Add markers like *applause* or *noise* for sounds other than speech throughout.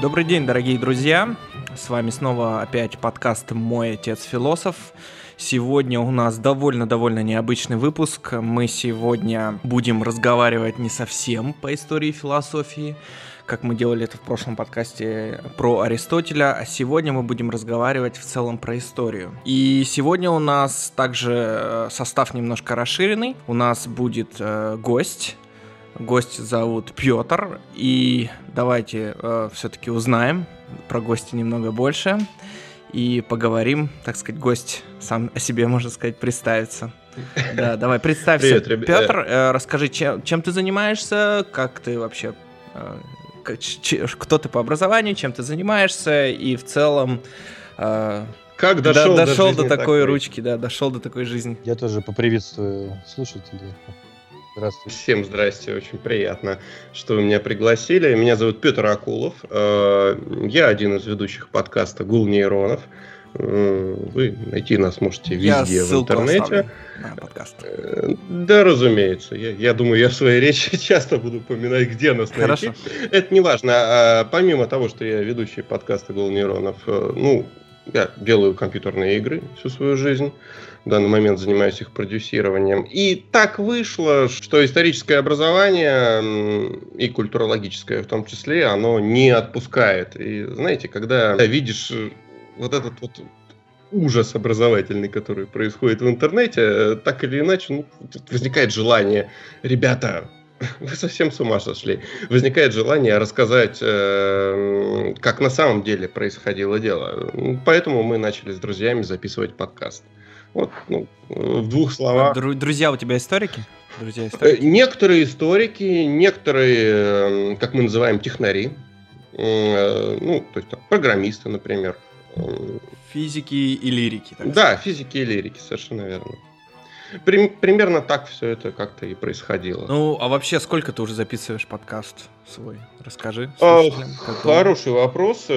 Добрый день, дорогие друзья. С вами снова опять подкаст «Мой отец философ». Сегодня у нас довольно-довольно необычный выпуск. Мы сегодня будем разговаривать не совсем по истории философии, как мы делали это в прошлом подкасте про Аристотеля, а сегодня мы будем разговаривать в целом про историю. И сегодня у нас также э, состав немножко расширенный. У нас будет э, гость, Гость зовут Петр, и давайте э, все-таки узнаем про гостя немного больше и поговорим, так сказать, гость сам о себе, можно сказать, представится. Да, *laughs* давай, представься. Привет, Петр, э, расскажи, чем, чем ты занимаешься, как ты вообще, э, кто ты по образованию, чем ты занимаешься, и в целом... Э, как дошел, до, дошел до, до такой ручки, да, дошел до такой жизни. Я тоже поприветствую слушателей. Здравствуйте. Всем здрасте, очень приятно, что вы меня пригласили. Меня зовут Петр Акулов. Э, я один из ведущих подкаста «Гул нейронов». Э, вы найти нас можете везде я в интернете. На подкаст. Э, да, разумеется. Я, я думаю, я в своей *laughs* речи часто буду упоминать, где нас Хорошо. найти. Это не важно. А, помимо того, что я ведущий подкаста «Гул нейронов», ну, я делаю компьютерные игры всю свою жизнь в данный момент занимаюсь их продюсированием. И так вышло, что историческое образование и культурологическое в том числе, оно не отпускает. И знаете, когда видишь э, вот этот вот ужас образовательный, который происходит в интернете, так или иначе ну, возникает желание, ребята, *laughs* вы совсем с ума сошли. Возникает желание рассказать, э, как на самом деле происходило дело. Поэтому мы начали с друзьями записывать подкаст. Вот, ну, в двух словах. Друзья у тебя историки? Друзья э, историки? Некоторые историки, некоторые, как мы называем, технари. Э, ну, то есть там, программисты, например. Физики и лирики. Так да, физики и лирики, совершенно верно. примерно так все это как-то и происходило. Ну, а вообще, сколько ты уже записываешь подкаст свой? Расскажи. А, хороший вопрос.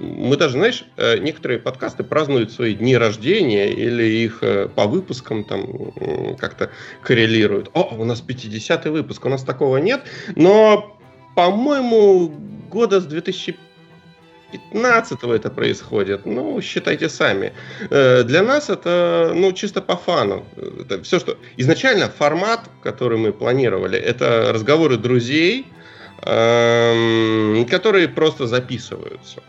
Мы даже, знаешь, э, некоторые подкасты празднуют свои дни рождения или их э, по выпускам там как-то коррелируют. О, у нас 50-й выпуск, у нас такого нет. Но, по-моему, года с 2015 это происходит. Ну, считайте сами. Э, для нас это, ну, чисто по фану. Это все, что... Изначально формат, который мы планировали, это разговоры друзей, которые просто записываются.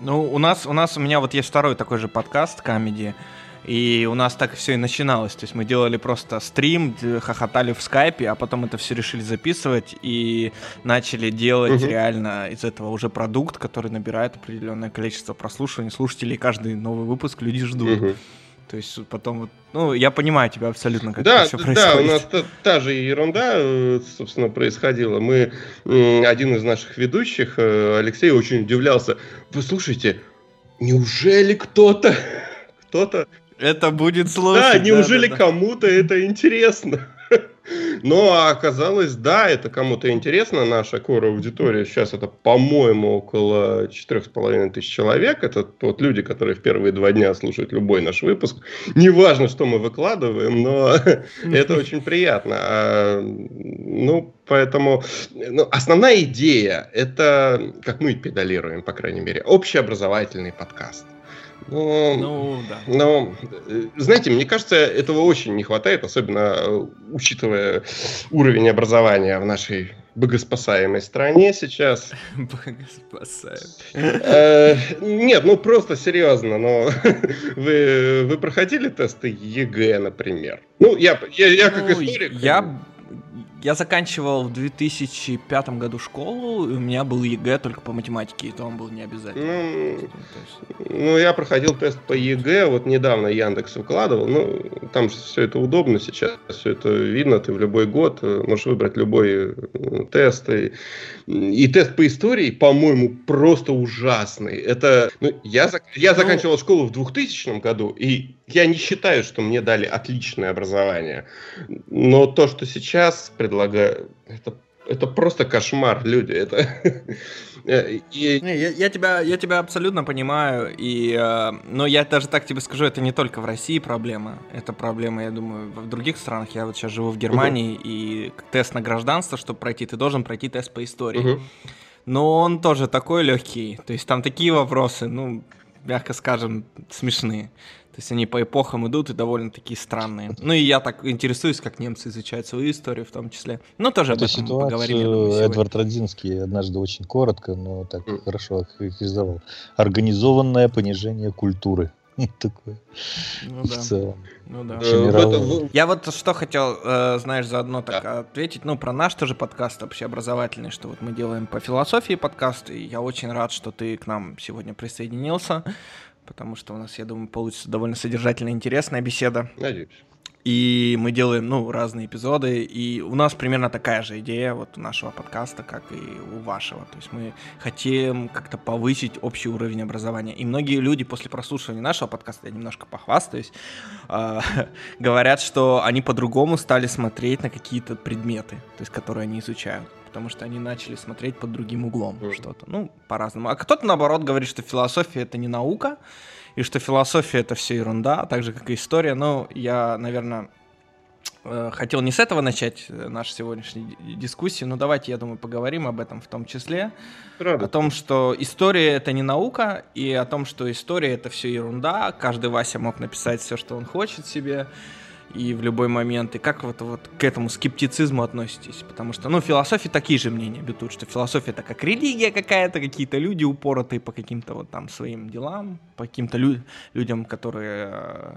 Ну, у нас, у нас, у меня вот есть второй такой же подкаст, комедии, и у нас так все и начиналось. То есть мы делали просто стрим, хохотали в скайпе, а потом это все решили записывать и начали делать угу. реально из этого уже продукт, который набирает определенное количество прослушиваний, слушателей. Каждый новый выпуск люди ждут. Угу. То есть потом вот, ну, я понимаю тебя абсолютно, как да, это все происходит. Да, у нас та, та же ерунда, э, собственно, происходила. Мы, один из наших ведущих, э, Алексей, очень удивлялся. Вы слушайте, неужели кто-то, *laughs* кто-то... Это будет сложно. Да, неужели да, да, кому-то это интересно? Но оказалось, да, это кому-то интересно, наша кора аудитория. Сейчас это, по-моему, около четырех с половиной тысяч человек. Это вот люди, которые в первые два дня слушают любой наш выпуск. Неважно, что мы выкладываем, но *laughs* это очень приятно. А, ну, поэтому ну, основная идея – это, как мы педалируем, по крайней мере, общеобразовательный подкаст. Ну, ну, да. Но, знаете, мне кажется, этого очень не хватает, особенно э, учитывая уровень образования в нашей богоспасаемой стране сейчас. *laughs* Богоспасаемой. Э, нет, ну просто серьезно, но *laughs* вы, вы проходили тесты ЕГЭ, например? Ну, я, я, я как ну, историк... Я я заканчивал в 2005 году школу, и у меня был ЕГЭ только по математике, и то он был не обязательно. Ну, ну, я проходил тест по ЕГЭ, вот недавно Яндекс выкладывал, ну, там же все это удобно сейчас, все это видно, ты в любой год э, можешь выбрать любой э, тест. И, и тест по истории, по-моему, просто ужасный. Это, ну, я, я ну, заканчивал школу в 2000 году, и я не считаю, что мне дали отличное образование. Но то, что сейчас предлагаю, это, это просто кошмар, люди. Это... *laughs* и... не, я, я, тебя, я тебя абсолютно понимаю. И, э, но я даже так тебе скажу, это не только в России проблема. Это проблема, я думаю, в других странах. Я вот сейчас живу в Германии, uh-huh. и тест на гражданство, чтобы пройти, ты должен пройти тест по истории. Uh-huh. Но он тоже такой легкий. То есть там такие вопросы, ну, мягко скажем, смешные. То есть они по эпохам идут и довольно такие странные. Ну и я так интересуюсь, как немцы изучают свою историю в том числе. Ну тоже об этом ситуацию поговорим. Думаю, Эдвард Родзинский однажды очень коротко, но так mm. хорошо охарактеризовал. Организованное понижение культуры. *laughs* Такое. Ну, в да. целом. Ну да. Э, я вот что хотел, э, знаешь, заодно так да. ответить, ну, про наш тоже подкаст общеобразовательный, что вот мы делаем по философии подкаст, и я очень рад, что ты к нам сегодня присоединился потому что у нас, я думаю, получится довольно содержательная, интересная беседа. Надеюсь. И мы делаем, ну, разные эпизоды, и у нас примерно такая же идея вот у нашего подкаста, как и у вашего. То есть мы хотим как-то повысить общий уровень образования. И многие люди после прослушивания нашего подкаста, я немножко похвастаюсь, э, *laughs* говорят, что они по-другому стали смотреть на какие-то предметы, то есть которые они изучают потому что они начали смотреть под другим углом mm. что-то. Ну, по-разному. А кто-то, наоборот, говорит, что философия — это не наука, и что философия — это все ерунда, так же, как и история. Но я, наверное, э, хотел не с этого начать э, нашу сегодняшнюю дискуссию, но давайте, я думаю, поговорим об этом в том числе. Рада. О том, что история — это не наука, и о том, что история — это все ерунда. Каждый Вася мог написать все, что он хочет себе и в любой момент. И как вот, вот к этому скептицизму относитесь? Потому что, ну, философии такие же мнения битут, что философия это как религия какая-то, какие-то люди упоротые по каким-то вот там своим делам, по каким-то лю- людям, которые э,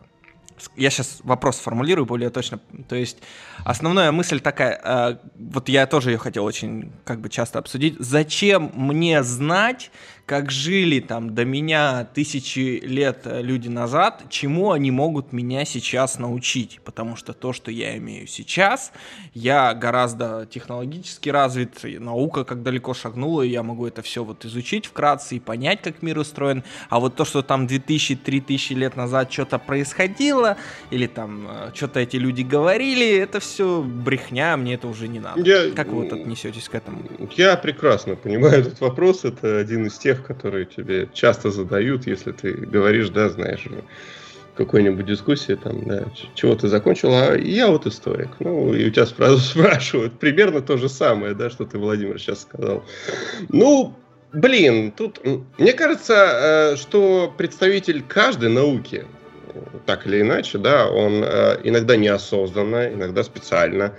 я сейчас вопрос формулирую более точно. То есть основная мысль такая, э, вот я тоже ее хотел очень как бы часто обсудить. Зачем мне знать, как жили там до меня тысячи лет э, люди назад, чему они могут меня сейчас научить. Потому что то, что я имею сейчас, я гораздо технологически развит, наука как далеко шагнула, и я могу это все вот изучить вкратце и понять, как мир устроен. А вот то, что там 2000-3000 лет назад что-то происходило, или там э, что-то эти люди говорили, это все брехня, мне это уже не надо. Я... Как вы вот отнесетесь к этому? Я прекрасно понимаю этот вопрос, это один из тех, которые тебе часто задают, если ты говоришь, да, знаешь, какой-нибудь дискуссии, там, да, чего ты закончил, а я вот историк. Ну, и у тебя сразу *laughs* спрашивают примерно то же самое, да, что ты, Владимир, сейчас сказал. Ну, блин, тут, мне кажется, э, что представитель каждой науки, так или иначе, да, он э, иногда неосознанно, иногда специально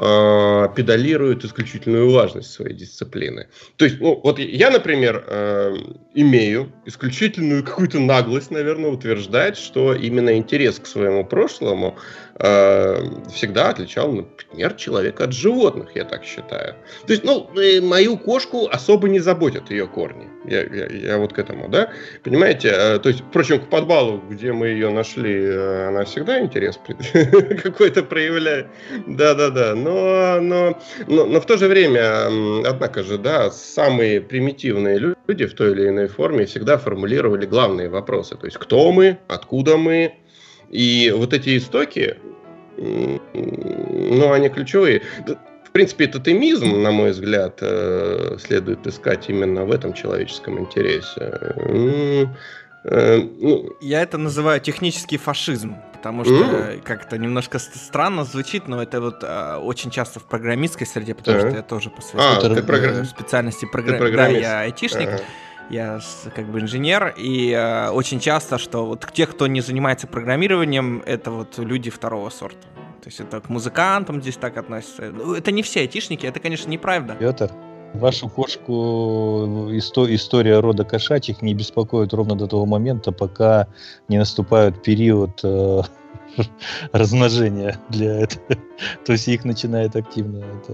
э, педалирует исключительную важность своей дисциплины. То есть, ну, вот я, например, э, имею исключительную какую-то наглость, наверное, утверждать, что именно интерес к своему прошлому всегда отличал, например, человека от животных, я так считаю. То есть, ну, мою кошку особо не заботят ее корни. Я, я, я вот к этому, да? Понимаете? Э, то есть, впрочем, к подвалу, где мы ее нашли, э, она всегда интерес *laughs* какой-то проявляет. Да-да-да. Но, но, но, но в то же время, однако же, да, самые примитивные люди в той или иной форме всегда формулировали главные вопросы. То есть, кто мы, откуда мы, и вот эти истоки, ну, они ключевые. В принципе, этот эмизм, на мой взгляд, э, следует искать именно в этом человеческом интересе. Э, ну, Я это называю технический фашизм, потому что mm. как-то немножко странно звучит, но это вот а, очень часто в программистской среде, потому uh-huh. что я тоже по своей а, спе- программ... специальности програ... да, я айтишник. Uh-huh. Я как бы инженер, и э, очень часто, что вот те, кто не занимается программированием, это вот люди второго сорта. То есть это к музыкантам здесь так относятся. Ну, это не все айтишники, это, конечно, неправда. Петр, вашу кошку исто- история рода кошачьих не беспокоит ровно до того момента, пока не наступает период э, *laughs* размножения для этого. *laughs* То есть их начинает активно это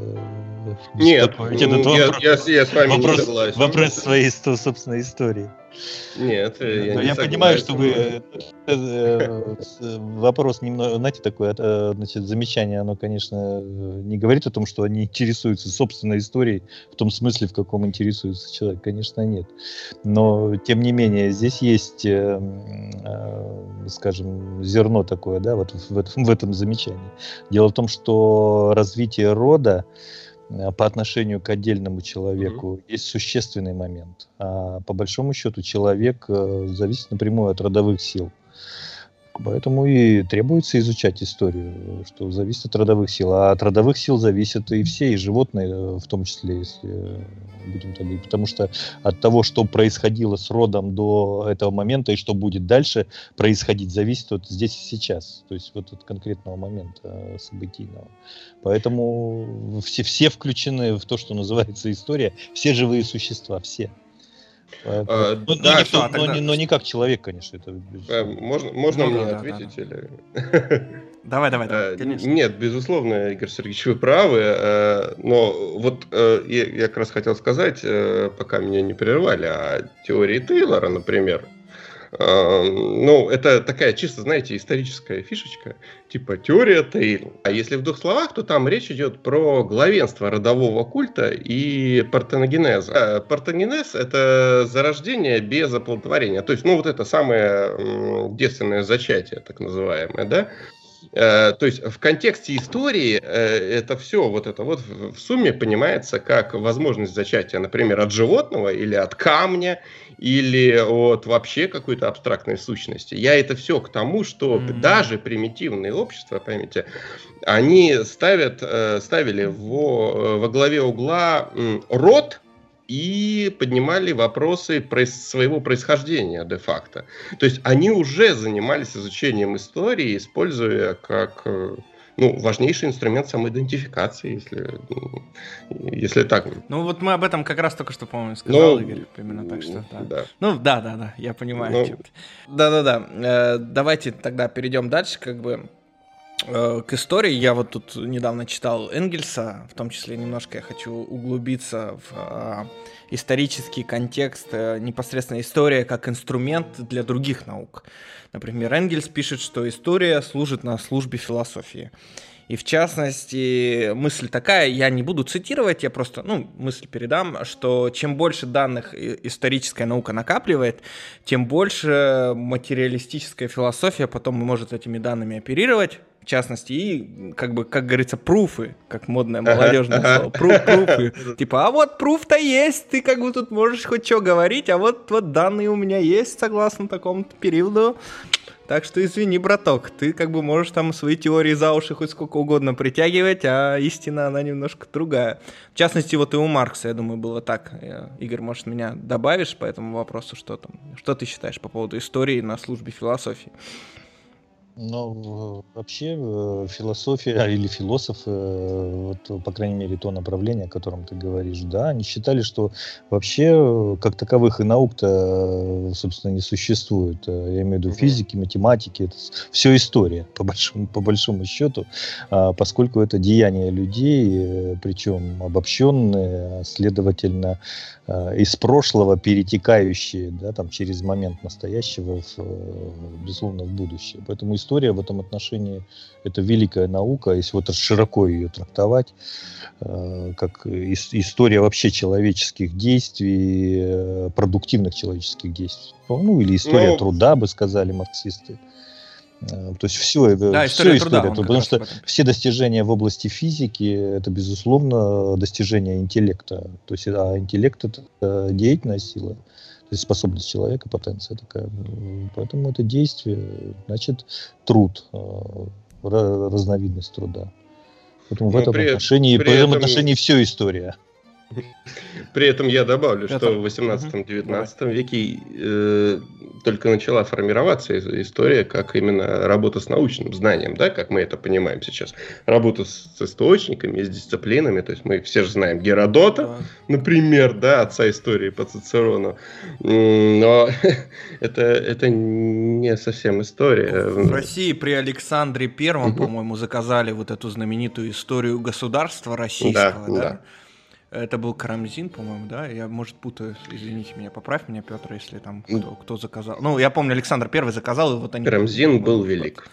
Нет, я, вопрос, я, я с вами вопрос, не согласен. Вопрос своей собственной истории. Нет, я, Но не я понимаю, что вы э, э, вопрос немного, знаете, такое, э, значит, замечание, оно, конечно, не говорит о том, что они интересуются собственной историей в том смысле, в каком интересуется человек, конечно, нет. Но тем не менее здесь есть, скажем, зерно такое, да, вот в этом, в этом замечании. Дело в том, что развитие рода Э, по отношению к отдельному человеку mm-hmm. есть существенный момент. А по большому счету человек э, зависит напрямую от родовых сил. Поэтому и требуется изучать историю, что зависит от родовых сил. А от родовых сил зависят и все, и животные э, в том числе, если будем так говорить. Потому что от того, что происходило с родом до этого момента и что будет дальше происходить, зависит от здесь и сейчас. То есть вот от конкретного момента событийного. Поэтому все, все включены в то, что называется история. Все живые существа, все. А, ну, да, но, никто, а тогда... но, но не как человек, конечно. Это, а, можно можно ну, мне да, ответить? Да, да. Или... *laughs* Давай, давай, давай, э, конечно. Нет, безусловно, Игорь Сергеевич, вы правы. Э, но вот я, я как раз хотел сказать, пока меня не прервали, о теории Тейлора, например. Ну, это такая чисто, знаете, историческая фишечка, типа теория Тейл. А если в двух словах, то там речь идет про главенство родового культа и партеногенеза. Э, партеногенез – это зарождение без оплодотворения. То есть, ну, вот это самое девственное зачатие, так называемое, да? Э, то есть в контексте истории э, это все вот это вот в сумме понимается как возможность зачатия, например, от животного или от камня или от вообще какой-то абстрактной сущности. Я это все к тому, что mm-hmm. даже примитивные общества, поймите, они ставят, э, ставили во, во главе угла род и поднимали вопросы своего происхождения де-факто. То есть они уже занимались изучением истории, используя как э, ну, важнейший инструмент самоидентификации, если, если так. Ну, вот мы об этом как раз только что, по-моему, сказал, ну, Игорь, именно так что, да. да. Ну, да, да, да, я понимаю. Ну, Да-да-да, э, давайте тогда перейдем дальше, как бы, к истории. Я вот тут недавно читал Энгельса, в том числе немножко я хочу углубиться в э, исторический контекст, э, непосредственно история как инструмент для других наук. Например, Энгельс пишет, что история служит на службе философии. И в частности, мысль такая, я не буду цитировать, я просто, ну, мысль передам, что чем больше данных историческая наука накапливает, тем больше материалистическая философия потом может этими данными оперировать, в частности, и, как бы, как говорится, пруфы, как модное молодежное слово, пруф, пруфы. *laughs* Типа, а вот пруф-то есть, ты как бы тут можешь хоть что говорить, а вот, вот данные у меня есть согласно такому периоду. Так что извини, браток, ты как бы можешь там свои теории за уши хоть сколько угодно притягивать, а истина, она немножко другая. В частности, вот и у Маркса, я думаю, было так. Игорь, может, меня добавишь по этому вопросу, что там? Что ты считаешь по поводу истории на службе философии? Ну, вообще э, философия *laughs* или философы, э, вот, по крайней мере, то направление, о котором ты говоришь, да, они считали, что вообще э, как таковых и наук-то, собственно, не существует. Я имею в виду физики, математики, это все история, по большому, по большому счету, а, поскольку это деяния людей, причем обобщенные, а, следовательно, из прошлого перетекающие, да, там, через момент настоящего, в, безусловно, в будущее. Поэтому история в этом отношении это великая наука, если вот широко ее трактовать, э, как история вообще человеческих действий, э, продуктивных человеческих действий. Ну, или история ну, труда, бы сказали марксисты. Э, то есть все, да, все история, труда, труда потому что все достижения в области физики это безусловно достижения интеллекта. То есть а интеллект это деятельная сила есть способность человека, потенция такая. Поэтому это действие, значит, труд, э, разновидность труда. Поэтому в этом при, отношении, при в этом отношении все история. При этом я добавлю, Это... что в 18-19 веке э, только начала формироваться история как именно работа с научным знанием, да, как мы это понимаем сейчас. Работа с, с источниками, с дисциплинами, то есть мы все же знаем Геродота, да. например, да, отца истории по Цицерону, но *laughs* это, это не совсем история. В России при Александре Первом, по-моему, заказали вот эту знаменитую историю государства российского, да? да? Это был Карамзин, по-моему, да? Я, может, путаю, извините меня, поправь меня, Петр, если там кто, кто заказал. Ну, я помню, Александр Первый заказал, и вот они... Карамзин был велик.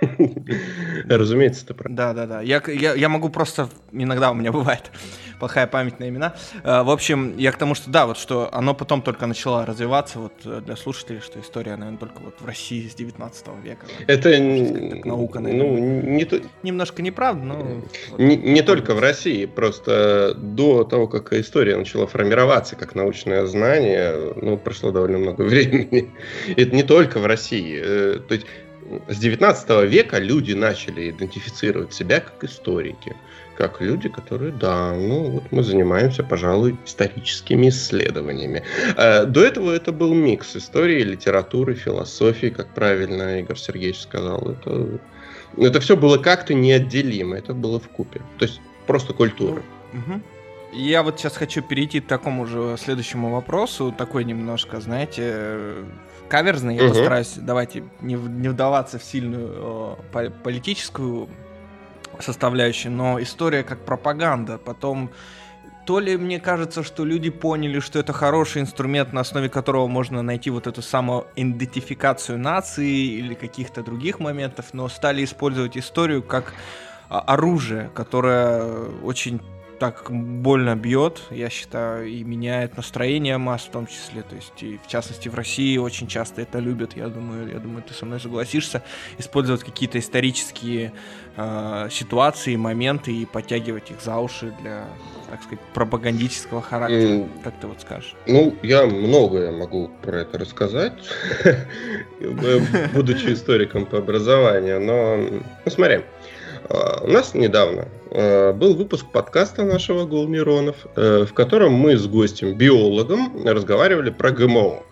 *laughs* Разумеется, это правда. Да, да, да. Я, я, я могу просто... Иногда у меня *laughs* бывает плохая память на имена. Э, в общем, я к тому, что да, вот что оно потом только начало развиваться, вот э, для слушателей, что история, наверное, только вот в России с 19 века. Это так, наука, наверное. Ну, не то... Немножко неправда, но... Не, не только в России, просто до того, как история начала формироваться как научное знание, ну, прошло довольно много *laughs* времени. Это не только в России. Э, то есть с 19 века люди начали идентифицировать себя как историки как люди, которые, да, ну вот мы занимаемся, пожалуй, историческими исследованиями. Э, до этого это был микс истории, литературы, философии, как правильно Игорь Сергеевич сказал. Это, это все было как-то неотделимо, это было в купе. То есть просто культура. Я вот сейчас хочу перейти к такому же следующему вопросу, такой немножко, знаете, каверзный. Я угу. постараюсь, давайте не, не вдаваться в сильную э, политическую составляющей, но история как пропаганда. Потом то ли мне кажется, что люди поняли, что это хороший инструмент, на основе которого можно найти вот эту самую идентификацию нации или каких-то других моментов, но стали использовать историю как а, оружие, которое очень так больно бьет, я считаю, и меняет настроение масс в том числе. То есть, и в частности, в России очень часто это любят. Я думаю, я думаю, ты со мной согласишься, использовать какие-то исторические э, ситуации, моменты и подтягивать их за уши для, так сказать, пропагандического характера. Mm. Как ты вот скажешь? Ну, я многое могу про это рассказать, *laughs* будучи историком по образованию, но, ну, смотри, у нас недавно а, был выпуск подкаста нашего Гул Нейронов, э, в котором мы с гостем, биологом, разговаривали про ГМО.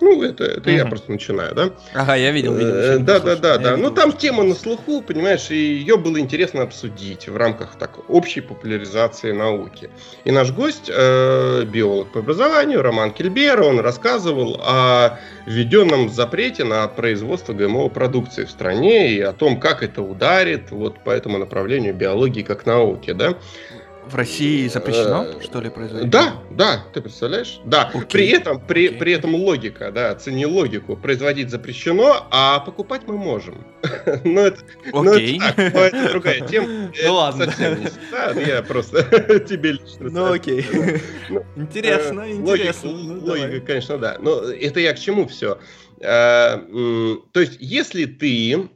Ну, это, это я просто начинаю, да? Ага, я видел, видел. Э, да, да, да, да. Ну, там тема на слуху, понимаешь, и ее было интересно обсудить в рамках так общей популяризации науки. И наш гость, э, биолог по образованию, Роман Кельбер, он рассказывал о введенном запрете на производство ГМО-продукции в стране и о том, как это ударит вот по этому направлению биологии как науки, да? В России запрещено, э, что ли, производить? Да, да, ты представляешь? Да. Окей. При этом, при, при этом логика, да, цени логику. Производить запрещено, а покупать мы можем. *laughs* Но это, Окей. но это другая тема. *laughs* Ну ладно. Да, я просто *laughs* тебе лично. Ну окей. Ну, интересно, э, интересно. Ну, логика, конечно, да. Но это я к чему все? Э, то есть, если ты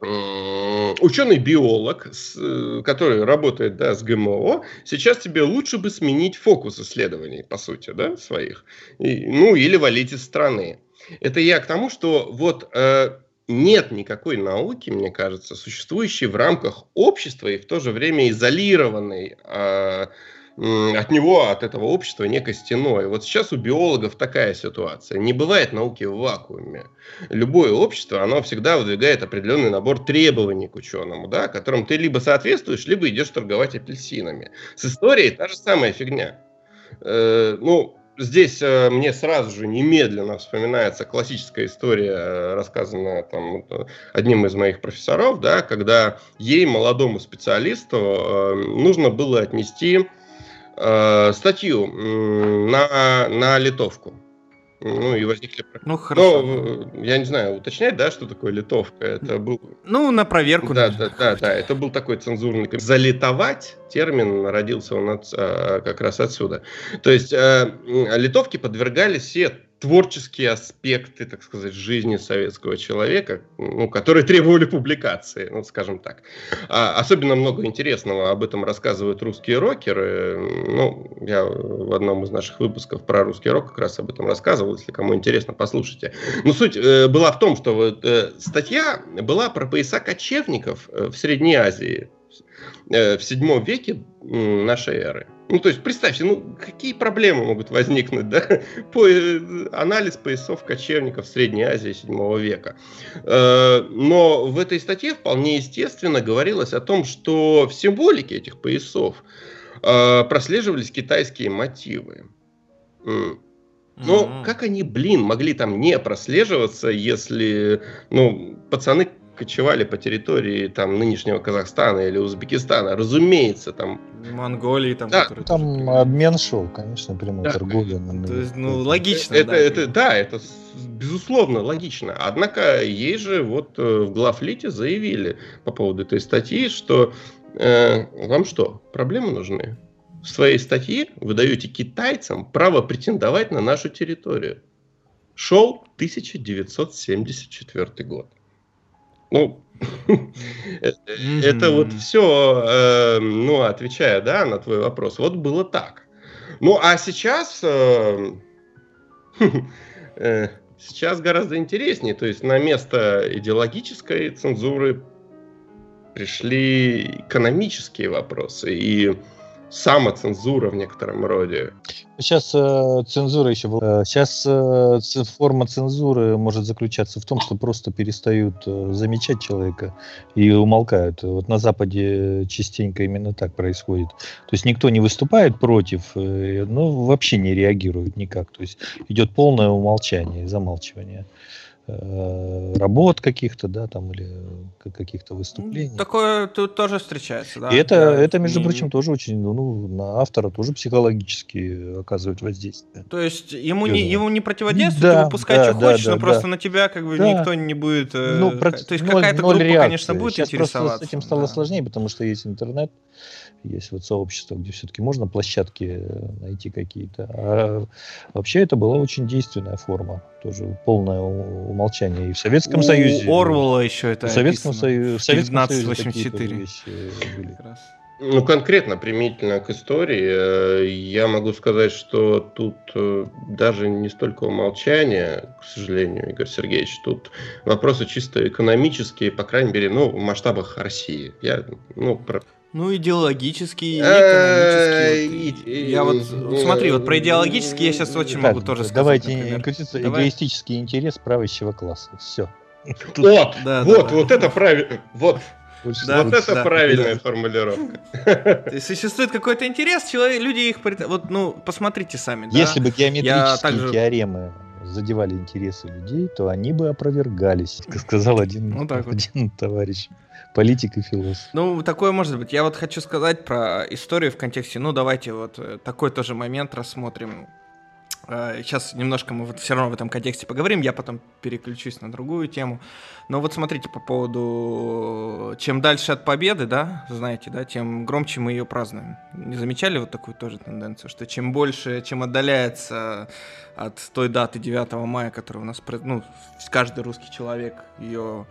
ученый-биолог, э, который работает да, с ГМО, сейчас тебе лучше бы сменить фокус исследований, по сути, да, своих. И, ну, или валить из страны. Это я к тому, что вот э, нет никакой науки, мне кажется, существующей в рамках общества и в то же время изолированной э, от него, от этого общества некой стеной. Вот сейчас у биологов такая ситуация. Не бывает науки в вакууме. Любое общество, оно всегда выдвигает определенный набор требований к ученому, да, которым ты либо соответствуешь, либо идешь торговать апельсинами. С историей та же самая фигня. Э, ну, здесь э, мне сразу же немедленно вспоминается классическая история, э, рассказанная там одним из моих профессоров, да, когда ей, молодому специалисту, э, нужно было отнести э, статью на, на литовку. Ну, и возникли... Ну, хорошо. Но, я не знаю, уточнять, да, что такое литовка? Это был... Ну, на проверку. Да, да, да, да, это был такой цензурный... Залитовать термин родился он от, а, как раз отсюда. То есть э, литовки подвергались все творческие аспекты, так сказать, жизни советского человека, ну, которые требовали публикации, ну, скажем так. А, особенно много интересного об этом рассказывают русские рокеры. Ну, я в одном из наших выпусков про русский рок как раз об этом рассказывал, если кому интересно, послушайте. Но суть э, была в том, что вот, э, статья была про пояса кочевников э, в Средней Азии в седьмом веке нашей эры. Ну, то есть, представьте, ну, какие проблемы могут возникнуть, *laughs* да? По, анализ поясов кочевников Средней Азии 7 века. Но в этой статье вполне естественно говорилось о том, что в символике этих поясов прослеживались китайские мотивы. Но mm-hmm. как они, блин, могли там не прослеживаться, если, ну, пацаны кочевали по территории там нынешнего Казахстана или Узбекистана, разумеется, там... Монголии там... Да. Там тоже... обмен шел, конечно, прямой да. торговля. То есть, ну, логично, это, да. Это, да, это безусловно логично. Однако ей же вот э, в главлите заявили по поводу этой статьи, что э, вам что, проблемы нужны? в своей статье вы даете китайцам право претендовать на нашу территорию. Шел 1974 год. Ну, *laughs* это вот все, э, ну, отвечая, да, на твой вопрос, вот было так. Ну, а сейчас, э, *laughs* э, сейчас гораздо интереснее, то есть на место идеологической цензуры пришли экономические вопросы, и самоцензура в некотором роде. Сейчас э, цензура еще была. Сейчас э, форма цензуры может заключаться в том, что просто перестают э, замечать человека и умолкают. Вот на Западе частенько именно так происходит. То есть никто не выступает против, э, но вообще не реагирует никак. То есть идет полное умолчание, замалчивание. Э, работ каких-то, да, там, или каких-то выступлений. Такое тут тоже встречается, да. И это, да, это между не... прочим, тоже очень, ну, на автора тоже психологически оказывает воздействие. То есть ему не, ему не противодействует, да, выпускать да, что да, хочешь, да, но да. просто на тебя как бы да. никто не будет... Э, ну, про... То есть какая-то группа, реакции. конечно, будет Сейчас интересоваться. с этим стало да. сложнее, потому что есть интернет, есть вот сообщество, где все-таки можно площадки э, найти какие-то. А вообще это была очень действенная форма, тоже полное умолчание и в Советском У Союзе. Орвала еще это в Советском, Сою... в Советском 1984. Союзе были. Ну, конкретно, применительно к истории, э, я могу сказать, что тут э, даже не столько умолчание, к сожалению, Игорь Сергеевич, тут вопросы чисто экономические, по крайней мере, ну, в масштабах России. Я, ну, про, ну, идеологический, экономический. Я вот, смотри, вот про идеологический я сейчас очень могу тоже сказать. Давайте крутиться эгоистический интерес правящего класса. Все. *laughs* Вот, *laughs* вот, вот это правильно. Вот, да, вот это да, правильная да. формулировка. *laughs* Существует какой-то интерес, человек, люди их... Вот, ну, посмотрите сами. Если да? бы геометрические также... теоремы задевали интересы людей, то они бы опровергались, сказал один, ну, так один вот. товарищ политик и философ. Ну, такое может быть. Я вот хочу сказать про историю в контексте, ну, давайте вот э, такой тоже момент рассмотрим. Сейчас э, немножко мы вот все равно в этом контексте поговорим, я потом переключусь на другую тему. Но вот смотрите по поводу, чем дальше от победы, да, знаете, да, тем громче мы ее празднуем. Не замечали вот такую тоже тенденцию, что чем больше, чем отдаляется от той даты 9 мая, которая у нас, ну, каждый русский человек ее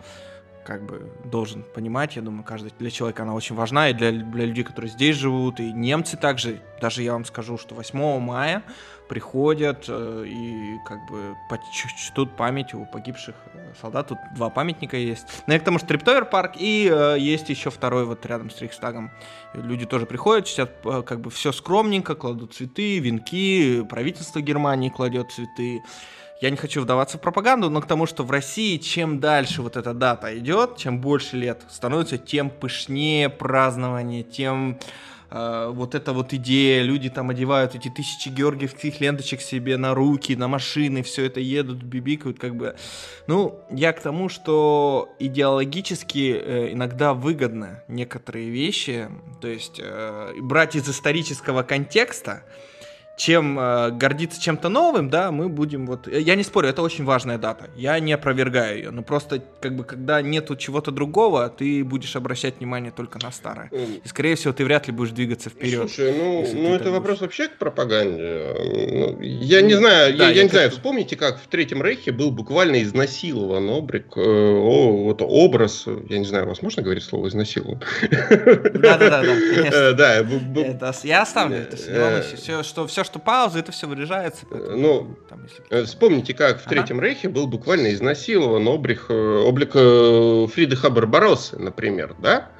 как бы должен понимать, я думаю, каждый для человека она очень важна, и для, для людей, которые здесь живут, и немцы также, даже я вам скажу, что 8 мая приходят э, и как бы чтут память у погибших э, солдат. Тут два памятника есть. Ну к тому же Триптовер парк, и э, есть еще второй вот рядом с Рейхстагом. Люди тоже приходят, чтят э, как бы все скромненько, кладут цветы, венки, правительство Германии кладет цветы я не хочу вдаваться в пропаганду, но к тому, что в России чем дальше вот эта дата идет, чем больше лет становится, тем пышнее празднование, тем э, вот эта вот идея, люди там одевают эти тысячи георгиевских ленточек себе на руки, на машины, все это едут, бибикают, как бы. Ну, я к тому, что идеологически э, иногда выгодно некоторые вещи, то есть э, брать из исторического контекста, чем э, гордиться чем-то новым, да, мы будем вот... Я не спорю, это очень важная дата, я не опровергаю ее, но просто, как бы, когда нету чего-то другого, ты будешь обращать внимание только на старое. И, скорее всего, ты вряд ли будешь двигаться вперед. Слушай, ну, ну это вопрос вообще к пропаганде. Ну, я не знаю, да, я, я, я не знаю, вспомните, как в Третьем Рейхе был буквально изнасилован обрик, э, о, вот образ, я не знаю, вас можно говорить слово изнасилован? Да-да-да. Да, *laughs* я оставлю это, все, что все, что пауза, это все вырежается. Поэтому, ну, там, если... Э, вспомните, как в ага. Третьем Рейхе был буквально изнасилован облик, э, облик э, Фридриха Барбароссы, например, да?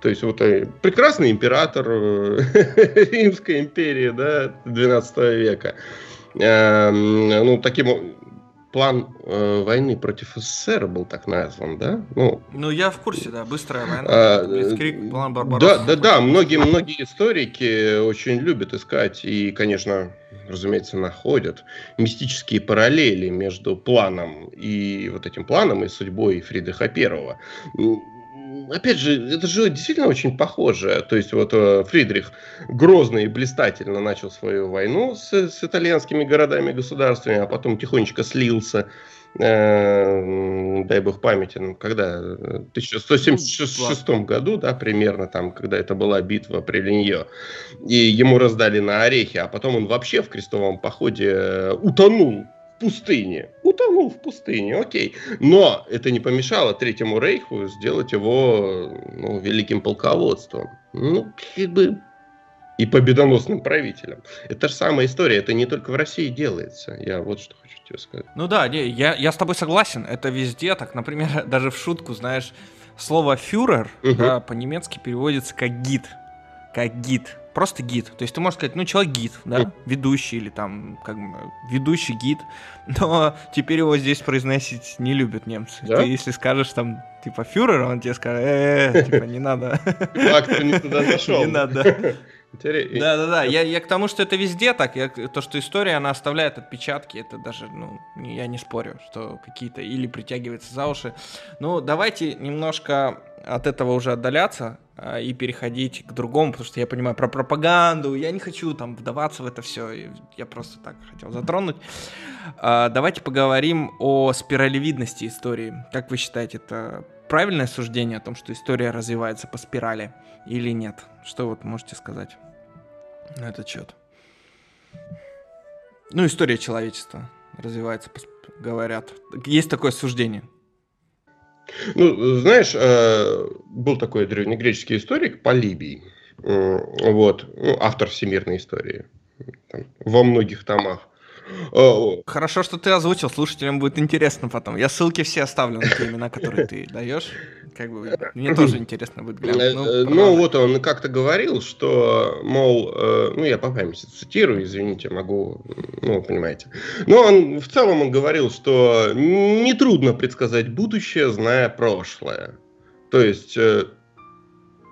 То есть вот э, прекрасный император э, *laughs* Римской империи, да, 12 века. Эм, ну, таким план э, войны против СССР был так назван, да? Ну, ну я в курсе, да, быстрая война, а, Блицкрик, план Барбаросса. Да, да, да, многие, многие историки очень любят искать и, конечно, разумеется, находят мистические параллели между планом и вот этим планом и судьбой Фридриха Первого опять же, это же действительно очень похоже. То есть вот э, Фридрих грозно и блистательно начал свою войну с, с итальянскими городами и государствами, а потом тихонечко слился. Э, дай бог памяти, ну, когда, в 1176 ну, году, да, примерно там, когда это была битва при Линьо, и ему раздали на орехи, а потом он вообще в крестовом походе э, утонул пустыне. Утонул в пустыне, окей. Но это не помешало Третьему Рейху сделать его ну, великим полководством. Ну, как бы и победоносным правителем. Это же самая история, это не только в России делается. Я вот что хочу тебе сказать. Ну да, не, я, я с тобой согласен, это везде так. Например, *laughs* даже в шутку, знаешь, слово «фюрер» угу. да, по-немецки переводится как «гид». Как «гид» просто гид. То есть ты можешь сказать, ну, человек гид, да, ведущий или там, как бы, ведущий гид, *laughs* но теперь его здесь произносить не любят немцы. Да? Ты если скажешь там, типа, фюрер, он тебе скажет, э, типа, не надо. Факт, не туда *laughs* зашел. Не надо. Да, да, да. Я, я к тому, что это везде так. Я, то, что история, она оставляет отпечатки, это даже, ну, я не спорю, что какие-то или притягиваются за уши. Ну, давайте немножко от этого уже отдаляться а, и переходить к другому, потому что я понимаю про пропаганду, я не хочу там вдаваться в это все, я просто так хотел затронуть. А, давайте поговорим о спиралевидности истории. Как вы считаете, это правильное суждение о том, что история развивается по спирали или нет? Что вот можете сказать на этот счет? Ну, история человечества развивается, говорят. Есть такое суждение – ну, знаешь, э, был такой древнегреческий историк Полибий, вот, ну, автор всемирной истории, там, во многих томах. Хорошо, что ты озвучил, слушателям будет интересно потом. Я ссылки все оставлю на те имена, которые ты даешь. Как бы мне тоже интересно будет глянуть. Ну, э, ну вот он как-то говорил, что, мол, э, ну я по памяти цитирую, извините, могу, ну понимаете. Но он в целом он говорил, что нетрудно предсказать будущее, зная прошлое. То есть, э,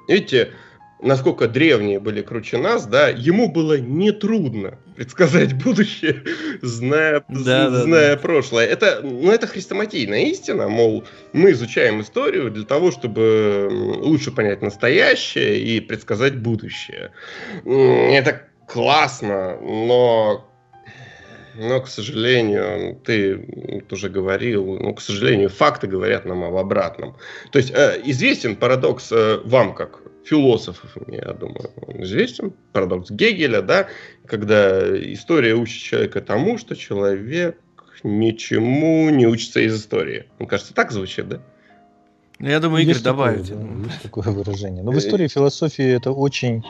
видите, насколько древние были круче нас, да, ему было нетрудно предсказать будущее, зная, да, зная да, прошлое. Это, ну, это хрестоматийная истина, мол, мы изучаем историю для того, чтобы лучше понять настоящее и предсказать будущее. Это классно, но но, к сожалению, ты уже говорил, ну, к сожалению, факты говорят нам об обратном. То есть э, известен парадокс э, вам, как философов, я думаю, он известен, парадокс Гегеля, да, когда история учит человека тому, что человек ничему не учится из истории. Мне кажется, так звучит, да? Ну, я думаю, Игорь есть добавит. Такое, да, есть такое выражение. Но в истории философии это очень,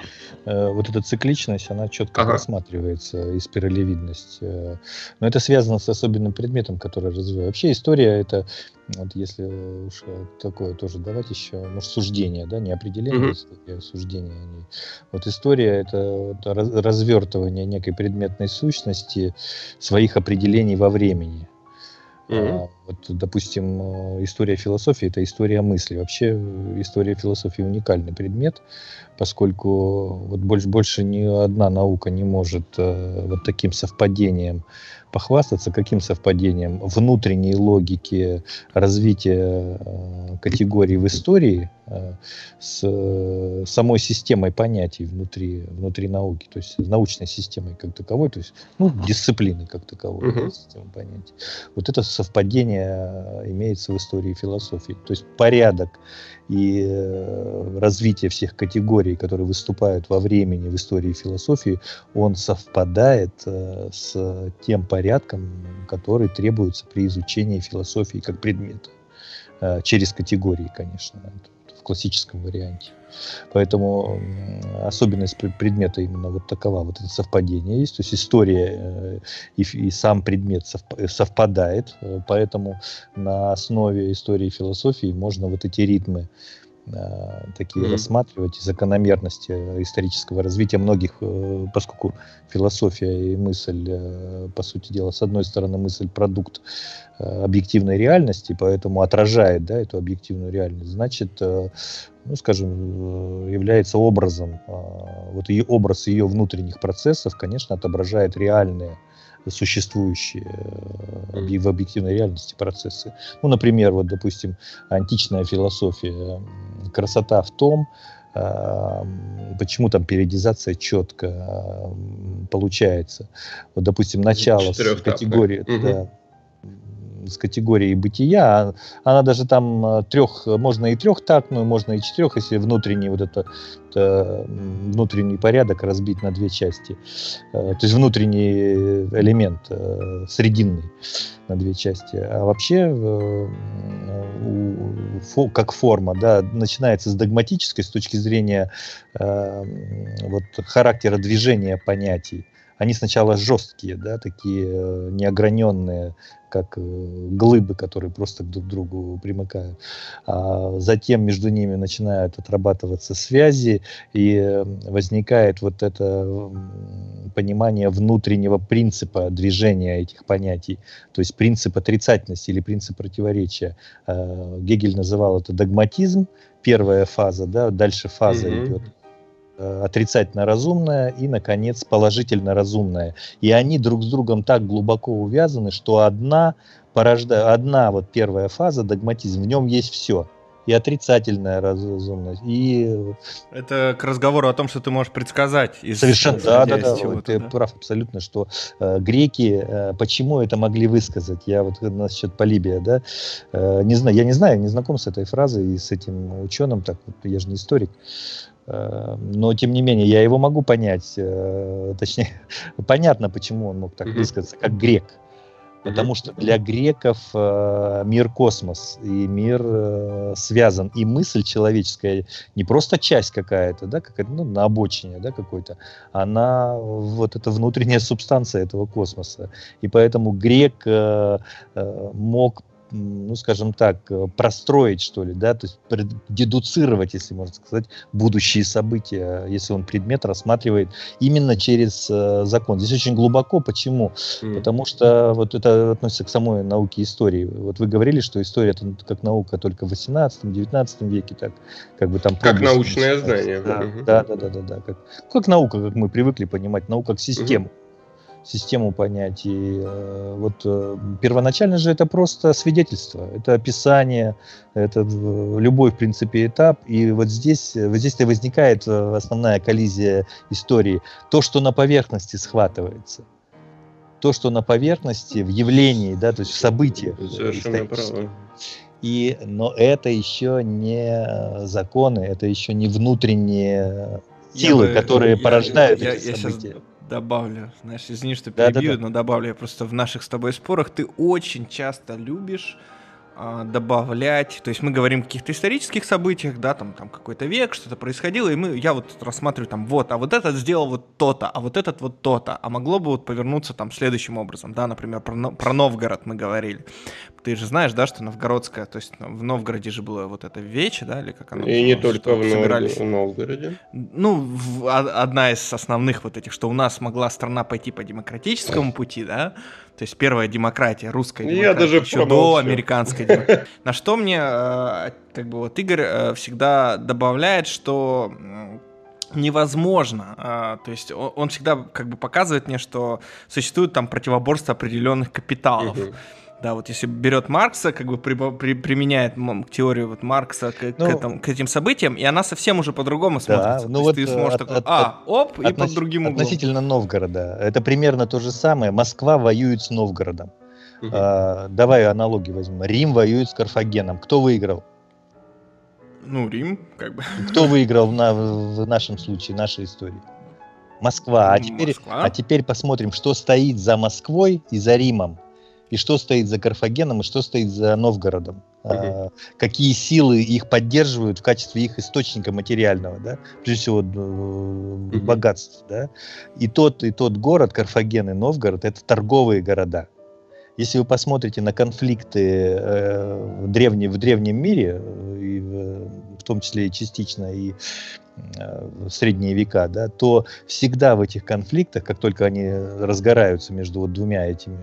э, вот эта цикличность, она четко ага. рассматривается, и спиралевидность. Э, но это связано с особенным предметом, который развивает. Вообще история это, вот если уж такое тоже давать еще, может, суждение, да, не определение, mm-hmm. а суждение. Вот история это, это развертывание некой предметной сущности своих определений во времени. Mm-hmm. Вот, допустим, э, история философии – это история мысли. Вообще э, история философии – уникальный предмет, поскольку вот больше, больше ни одна наука не может э, вот таким совпадением похвастаться, каким совпадением внутренней логики развития э, категорий в истории э, с э, самой системой понятий внутри, внутри науки, то есть научной системой как таковой, то есть ну, дисциплины как таковой, uh-huh. системы понятий. Вот это совпадение имеется в истории философии. То есть порядок и развитие всех категорий, которые выступают во времени в истории философии, он совпадает с тем порядком, который требуется при изучении философии как предмета. Э, через категории, конечно, в классическом варианте. Поэтому особенность предмета именно вот такова, вот это совпадение есть, то есть история э, и, и сам предмет совпадает, э, поэтому на основе истории философии можно вот эти ритмы Э, такие mm-hmm. рассматривать закономерности исторического развития многих, э, поскольку философия и мысль, э, по сути дела, с одной стороны, мысль продукт объективной реальности, поэтому отражает да, эту объективную реальность, значит, ну, скажем, является образом, вот ее образ ее внутренних процессов, конечно, отображает реальные существующие э, в объективной реальности процессы. Ну, например, вот, допустим, античная философия. Красота в том, э, почему там периодизация четко э, получается. Вот, допустим, начало с категории, угу. да, с категорией бытия, а она даже там э, трех, можно и трехтактную, можно и четырех, если внутренний вот это, это внутренний порядок разбить на две части. Э, то есть внутренний элемент э, срединный на две части. А вообще как форма, да, начинается с догматической с точки зрения вот характера движения понятий они сначала жесткие, да, такие неограненные, как э, глыбы, которые просто друг к другу примыкают. А затем между ними начинают отрабатываться связи, и э, возникает вот это понимание внутреннего принципа движения этих понятий, то есть принцип отрицательности или принцип противоречия. А, Гегель называл это догматизм, первая фаза, да, дальше фаза mm-hmm. идет Э, отрицательно разумное и, наконец, положительно разумное. И они друг с другом так глубоко увязаны, что одна, порожда... одна вот первая фаза, догматизм, в нем есть все. И отрицательная разумность, и... Это к разговору о том, что ты можешь предсказать. Из, Совершенно, да, да, да, ты да? прав абсолютно, что э, греки, э, почему это могли высказать, я вот насчет Полибия, да, э, не знаю, я не знаю, не знаком с этой фразой и с этим ученым, так я же не историк, Э, но, тем не менее, я его могу понять. Э, точнее, *laughs* понятно, почему он мог так высказаться, как грек. Потому что для греков э, мир космос и мир связан. И мысль человеческая не просто часть какая-то, да, какая-то, ну, на обочине, да, какой-то. Она вот эта внутренняя *laughs* субстанция этого космоса. И поэтому грек мог ну, скажем так, э, простроить, что ли, да, то есть дедуцировать, если можно сказать, будущие события, если он предмет рассматривает именно через э, закон. Здесь очень глубоко. Почему? Mm. Потому что вот это относится к самой науке истории. Вот вы говорили, что история это как наука только в 18-19 веке, так как бы там... Как научное знание. Да, да, да, да, да, да. Как, как наука, как мы привыкли понимать, наука как система. Mm-hmm систему понятий. Э, вот э, первоначально же это просто свидетельство, это описание, это любой, в принципе, этап. И вот здесь, вот здесь и возникает э, основная коллизия истории. То, что на поверхности схватывается. То, что на поверхности, в явлении, да, то есть в событиях. Совершенно правы. И, но это еще не законы, это еще не внутренние силы, я которые я, порождают я, эти я, события. Я сейчас добавлю, знаешь, извини, что перебью, да, да, да. но добавлю я просто в наших с тобой спорах, ты очень часто любишь добавлять, то есть мы говорим о каких-то исторических событиях, да, там, там какой-то век, что-то происходило, и мы, я вот рассматриваю там, вот, а вот этот сделал вот то-то, а вот этот вот то-то, а могло бы вот повернуться там следующим образом, да, например, про, про Новгород мы говорили. Ты же знаешь, да, что Новгородская, то есть в Новгороде же было вот это вече, да, или как оно И не только в, собирались... в Новгороде. Ну, в, одна из основных вот этих, что у нас могла страна пойти по демократическому пути, да, то есть первая демократия, русская демократия, Я даже еще до американской демократии. На что мне, э, как бы вот Игорь э, всегда добавляет, что невозможно. А, то есть он, всегда как бы показывает мне, что существует там противоборство определенных капиталов. Да, вот если берет Маркса, как бы при, при, применяет теорию вот Маркса к, ну, к, этому, к этим событиям, и она совсем уже по-другому смотрится. Да, ну вот ты сможешь от, такой, от, а, оп, относ, и под другим углом. Относительно Новгорода, это примерно то же самое. Москва воюет с Новгородом. Угу. А, давай аналогию возьмем. Рим воюет с Карфагеном. Кто выиграл? Ну, Рим, как бы. Кто выиграл на, в нашем случае, нашей истории? Москва. А теперь, Москва. а теперь посмотрим, что стоит за Москвой и за Римом и что стоит за Карфагеном, и что стоит за Новгородом. Uh-huh. Какие силы их поддерживают в качестве их источника материального, да, прежде всего uh-huh. богатств, да. И тот, и тот город, Карфаген и Новгород, это торговые города. Если вы посмотрите на конфликты э, в, древне, в древнем мире, в, том числе и частично и в средние века, да, то всегда в этих конфликтах, как только они разгораются между вот двумя этими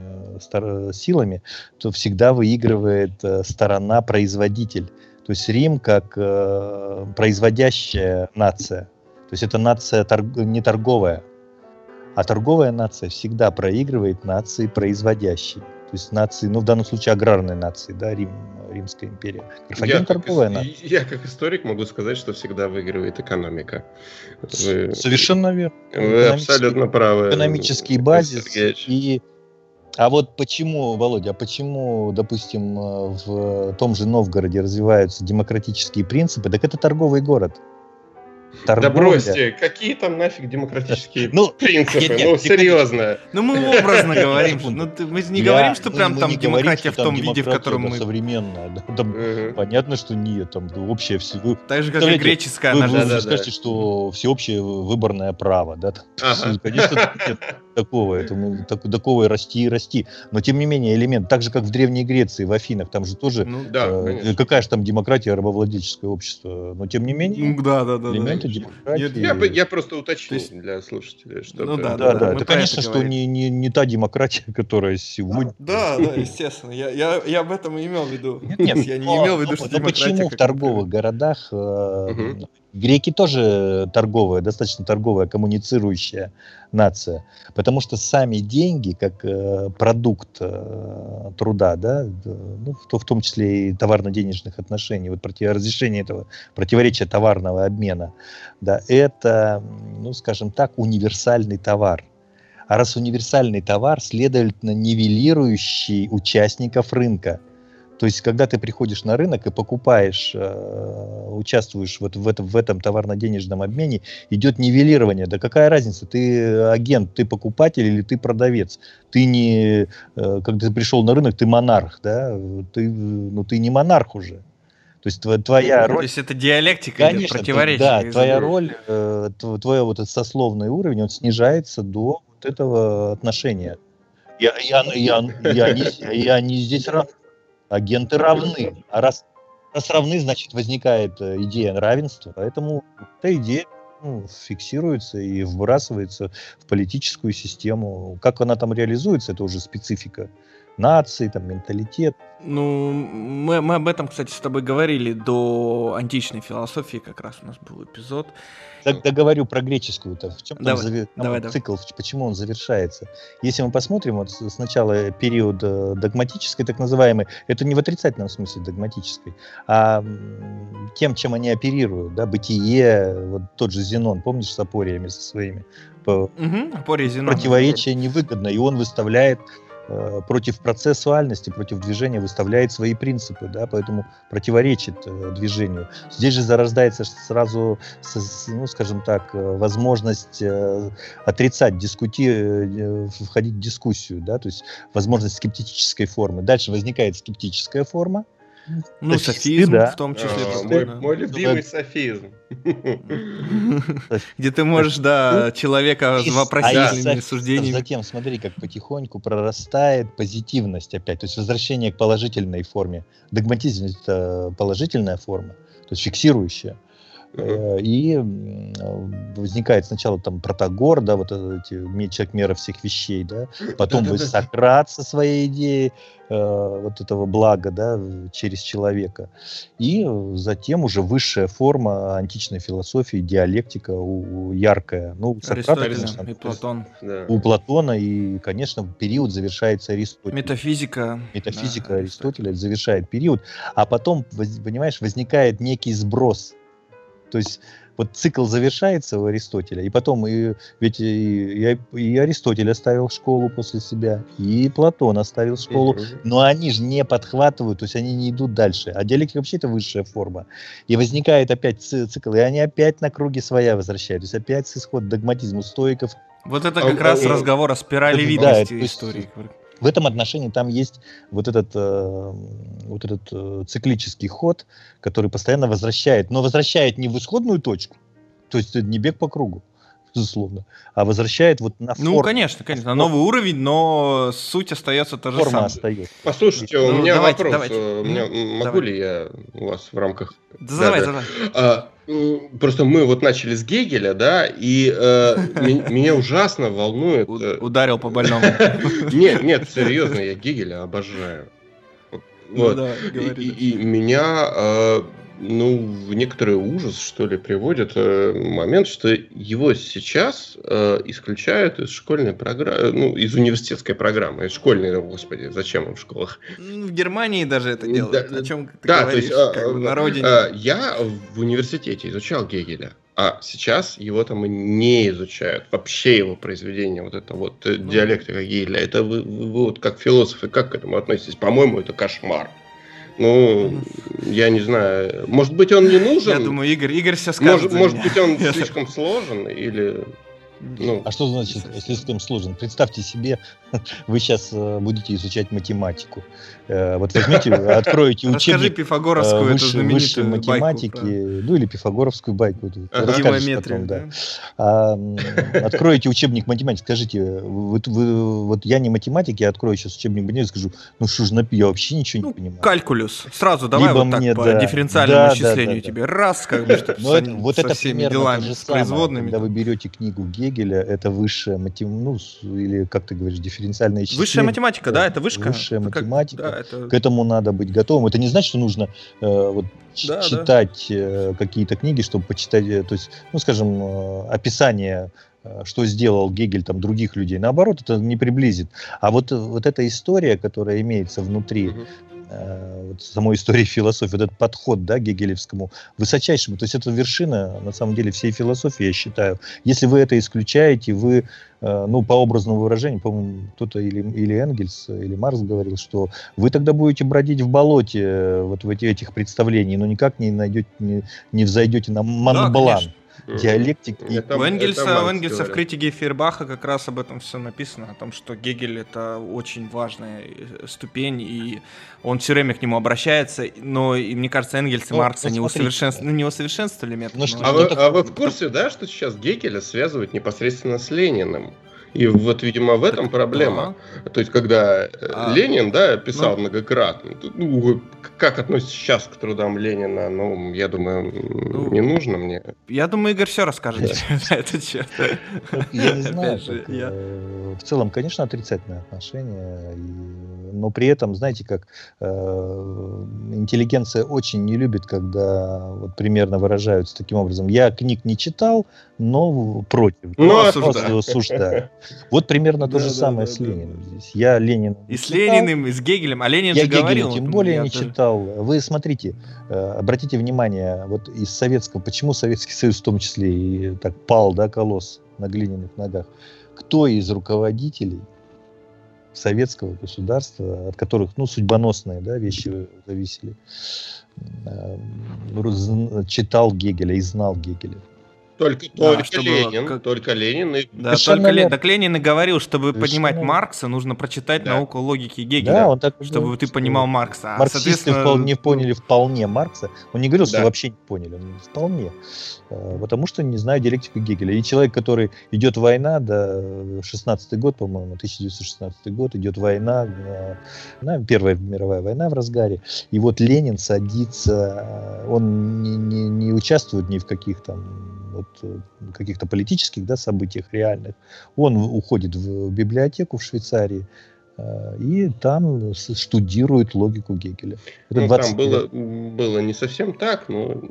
силами, то всегда выигрывает сторона производитель. То есть Рим как производящая нация. То есть это нация торг, не торговая, а торговая нация всегда проигрывает нации производящей. То есть нации, ну в данном случае аграрной нации, да, Рим, Римская империя. Карфаген торговая как, нация. Я как историк могу сказать, что всегда выигрывает экономика. Вы, Совершенно верно. Вы абсолютно правы. Экономический базис и а вот почему, Володя, а почему, допустим, в том же Новгороде развиваются демократические принципы? Так это торговый город. Торговля. Да бросьте, какие там нафиг демократические ну, принципы? Нет, нет, ну, серьезно. Ну, мы образно говорим. Ну, мы не говорим, что прям там демократия в том виде, в котором мы... современная. Понятно, что нет. Там общее все. Так же, как и греческая. Вы скажете, что всеобщее выборное право. да? *laughs* Конечно, нет такого, этому, так, такого и расти и расти. Но тем не менее элемент, так же как в Древней Греции, в Афинах, там же тоже ну, да, э, какая же там демократия, рабовладельческое общество. Но тем не менее ну, да, да, да, элементы да. демократии. Нет, я, я просто уточню есть... для слушателей. Что ну, да, да, да, да. Это, конечно, что не, не, не та демократия, которая сегодня. Да, да, естественно. Я, я, я об этом и имел в виду. Нет, нет я не имел в виду, что но почему в торговых городах э, Греки тоже торговая, достаточно торговая, коммуницирующая нация, потому что сами деньги, как э, продукт э, труда, да, ну, в, в том числе и товарно-денежных отношений, вот против, разрешение этого противоречия товарного обмена, да, это, ну, скажем так, универсальный товар. А раз универсальный товар, следовательно, нивелирующий участников рынка – то есть, когда ты приходишь на рынок и покупаешь, э, участвуешь вот в этом, в этом товарно-денежном обмене, идет нивелирование. Да какая разница, ты агент, ты покупатель или ты продавец? Ты не, э, когда ты пришел на рынок, ты монарх, да? Ты, ну, ты не монарх уже. То есть твоя роль... То есть это диалектика Конечно, противоречия. Да, твоя роль, э, твой вот сословный уровень, он снижается до вот этого отношения. Я, я, я, я, не, я не здесь агенты равны. А раз, раз равны, значит, возникает э, идея равенства. Поэтому эта идея ну, фиксируется и вбрасывается в политическую систему. Как она там реализуется, это уже специфика нации, там, менталитет. Ну, мы, мы об этом, кстати, с тобой говорили до античной философии, как раз у нас был эпизод. Тогда говорю про греческую-то. В чем давай, завер... давай, цикл, давай. почему он завершается? Если мы посмотрим, вот сначала период э, догматической, так называемый, это не в отрицательном смысле догматической, а тем, чем они оперируют, да, бытие, вот тот же Зенон, помнишь, с апориями со своими? По... Угу, апория Зенона. Противоречие невыгодно, и он выставляет против процессуальности, против движения выставляет свои принципы, да, поэтому противоречит э, движению. Здесь же зарождается сразу, ну, скажем так, э, возможность отрицать, дискути, входить в дискуссию, да, то есть возможность скептической формы. Дальше возникает скептическая форма, ну, софизм да. в том числе. А, мой, мой любимый софизм. Где ты можешь, да, человека с вопросительными а суждениями. Затем смотри, как потихоньку прорастает позитивность опять, то есть возвращение к положительной форме. Догматизм — это положительная форма, то есть фиксирующая. Э, и возникает сначала там Протагор, да, вот эти человек мера всех вещей, да, потом вы Сократ со своей идеей э, вот этого блага, да, через человека. И затем уже высшая форма античной философии, диалектика у, яркая. Ну, у Сократа, конечно, и Платон. У Платона, и, конечно, период завершается Аристотелем. Метафизика. Метафизика да, Аристотеля завершает период, а потом, понимаешь, возникает некий сброс то есть вот цикл завершается у Аристотеля, и потом и, ведь и, и, и Аристотель оставил школу после себя, и Платон оставил школу, но они же не подхватывают, то есть они не идут дальше. А диалектика вообще это высшая форма. И возникает опять цикл, и они опять на круге своя возвращают. То есть опять с исход догматизма стоиков. Вот это как а, раз а, разговор о спирали видности да, истории. Есть, в этом отношении там есть вот этот, э, вот этот э, циклический ход, который постоянно возвращает, но возвращает не в исходную точку, то есть это не бег по кругу, безусловно, а возвращает вот на форму. Ну, конечно, конечно, на новый уровень, но суть остается та же Форма самая. остается. Послушайте, у ну, меня давайте, вопрос. Давайте. У меня, ну, могу давай. ли я у вас в рамках... Да, да, давай, давай. А, просто мы вот начали с Гегеля, да, и э, *laughs* меня ужасно волнует... Э, ударил по больному. *laughs* Нет, нет, серьезно, я Гегеля обожаю. Вот. Ну, да, и, и, и меня э, ну, в некоторый ужас, что ли, приводит э, момент, что его сейчас э, исключают из школьной программы, ну, из университетской программы, из школьной, господи, зачем им в школах? Ну, в Германии даже это делают. Да, О чем ты да, говоришь, то есть, как а, бы на родине? А, я в университете изучал Гегеля. А сейчас его там и не изучают. Вообще его произведение, вот это вот э, ну, диалектика Гегеля. Это вы, вы, вы вот как философы, как к этому относитесь? По-моему, это кошмар. Ну, я не знаю. Может быть, он не нужен? Я думаю, Игорь, Игорь все скажет Может, может быть, он *laughs* слишком сложен или... Ну. А что значит слишком сложен? Представьте себе, *laughs* вы сейчас э, будете изучать математику. Э, вот возьмите, *laughs* откроете учебник пифагоровскую, э, выше, высшей математики, байку, ну или пифагоровскую байку. Расскажешь потом, да. А, откроете учебник математики, скажите, вы, вы, вот я не математик, я открою сейчас учебник математики, скажу, ну что ж, я вообще ничего ну, не понимаю. Калькулюс. Сразу давай Либо вот так мне, по да, дифференциальному да, исчислению да, да, тебе. Раз, как бы, чтобы это, вот это всеми делами, с производными. Когда вы берете книгу Гегеля, это высшая математика, ну, или как ты говоришь, дифференциальное исчисление. Высшая математика, да, это вышка. Высшая это математика. Как, да, это... К этому надо быть готовым. Это не значит, что нужно э, вот, да, читать да. Э, какие-то книги, чтобы почитать, э, то есть, ну, скажем, э, описание э, что сделал Гегель там других людей. Наоборот, это не приблизит. А вот, вот эта история, которая имеется внутри угу. Э, вот самой истории философии, вот этот подход да, гегелевскому, высочайшему, то есть это вершина, на самом деле, всей философии, я считаю. Если вы это исключаете, вы Э, ну, по образному выражению, по-моему, кто-то или, или Энгельс, или Марс говорил, что вы тогда будете бродить в болоте э, вот в эти, этих представлений, но никак не найдете, не, не взойдете на Монблан. Да, диалектик. Это, у Энгельса, это у Энгельса в критике Фейербаха как раз об этом все написано, о том, что Гегель это очень важная э, ступень, и он все время к нему обращается, но и, мне кажется, Энгельс и ну, Маркс, они усовершенств... ну, не усовершенствовали метод. Ну, но... а, вы, а вы в курсе, да, что сейчас Гегеля связывают непосредственно с Лениным? И вот, видимо, в этом проблема. А. То есть, когда э, а. Ленин, да, писал ну. многократно, ну, как относится сейчас к трудам Ленина, ну, я думаю, ну, не нужно мне. Я думаю, Игорь все расскажет *laughs* на этот счет. Я не знаю. Э, в целом, конечно, отрицательное отношение, но при этом, знаете, как э, интеллигенция очень не любит, когда вот примерно выражаются таким образом. Я книг не читал, но против. Ну, осуждаю. осуждаю. Вот примерно то же самое с Лениным здесь. Я Ленин. И с Лениным, и с Гегелем. А Ленин я же говорил. тем более не читал. Вы смотрите, э, обратите внимание, вот из советского, почему Советский Союз в том числе и так пал, да, колосс на глиняных ногах. Кто из руководителей советского государства, от которых, ну, судьбоносные, да, вещи зависели, э, читал Гегеля и знал Гегеля. Только, да, только чтобы, Ленин, как... только Ленин. И... Да, только Лен... так Ленин и говорил, чтобы Совершенно... понимать Маркса, нужно прочитать да. науку логики Гегеля, да, он так чтобы говорил, ты понимал Маркса. А, Марксисты соответственно... не поняли вполне Маркса. Он не говорил, да. что вообще не поняли, он вполне. А, потому что не знаю диалектику Гегеля. И человек, который идет война, да, 16 год, по-моему, 1916 год, идет война, на, Первая мировая война в разгаре, и вот Ленин садится, он не, не, не участвует ни в каких там вот, э, каких-то политических да, событиях реальных, он уходит в библиотеку в Швейцарии, э, и там штудирует логику Гегеля. Это ну, 20 там было, было не совсем так, но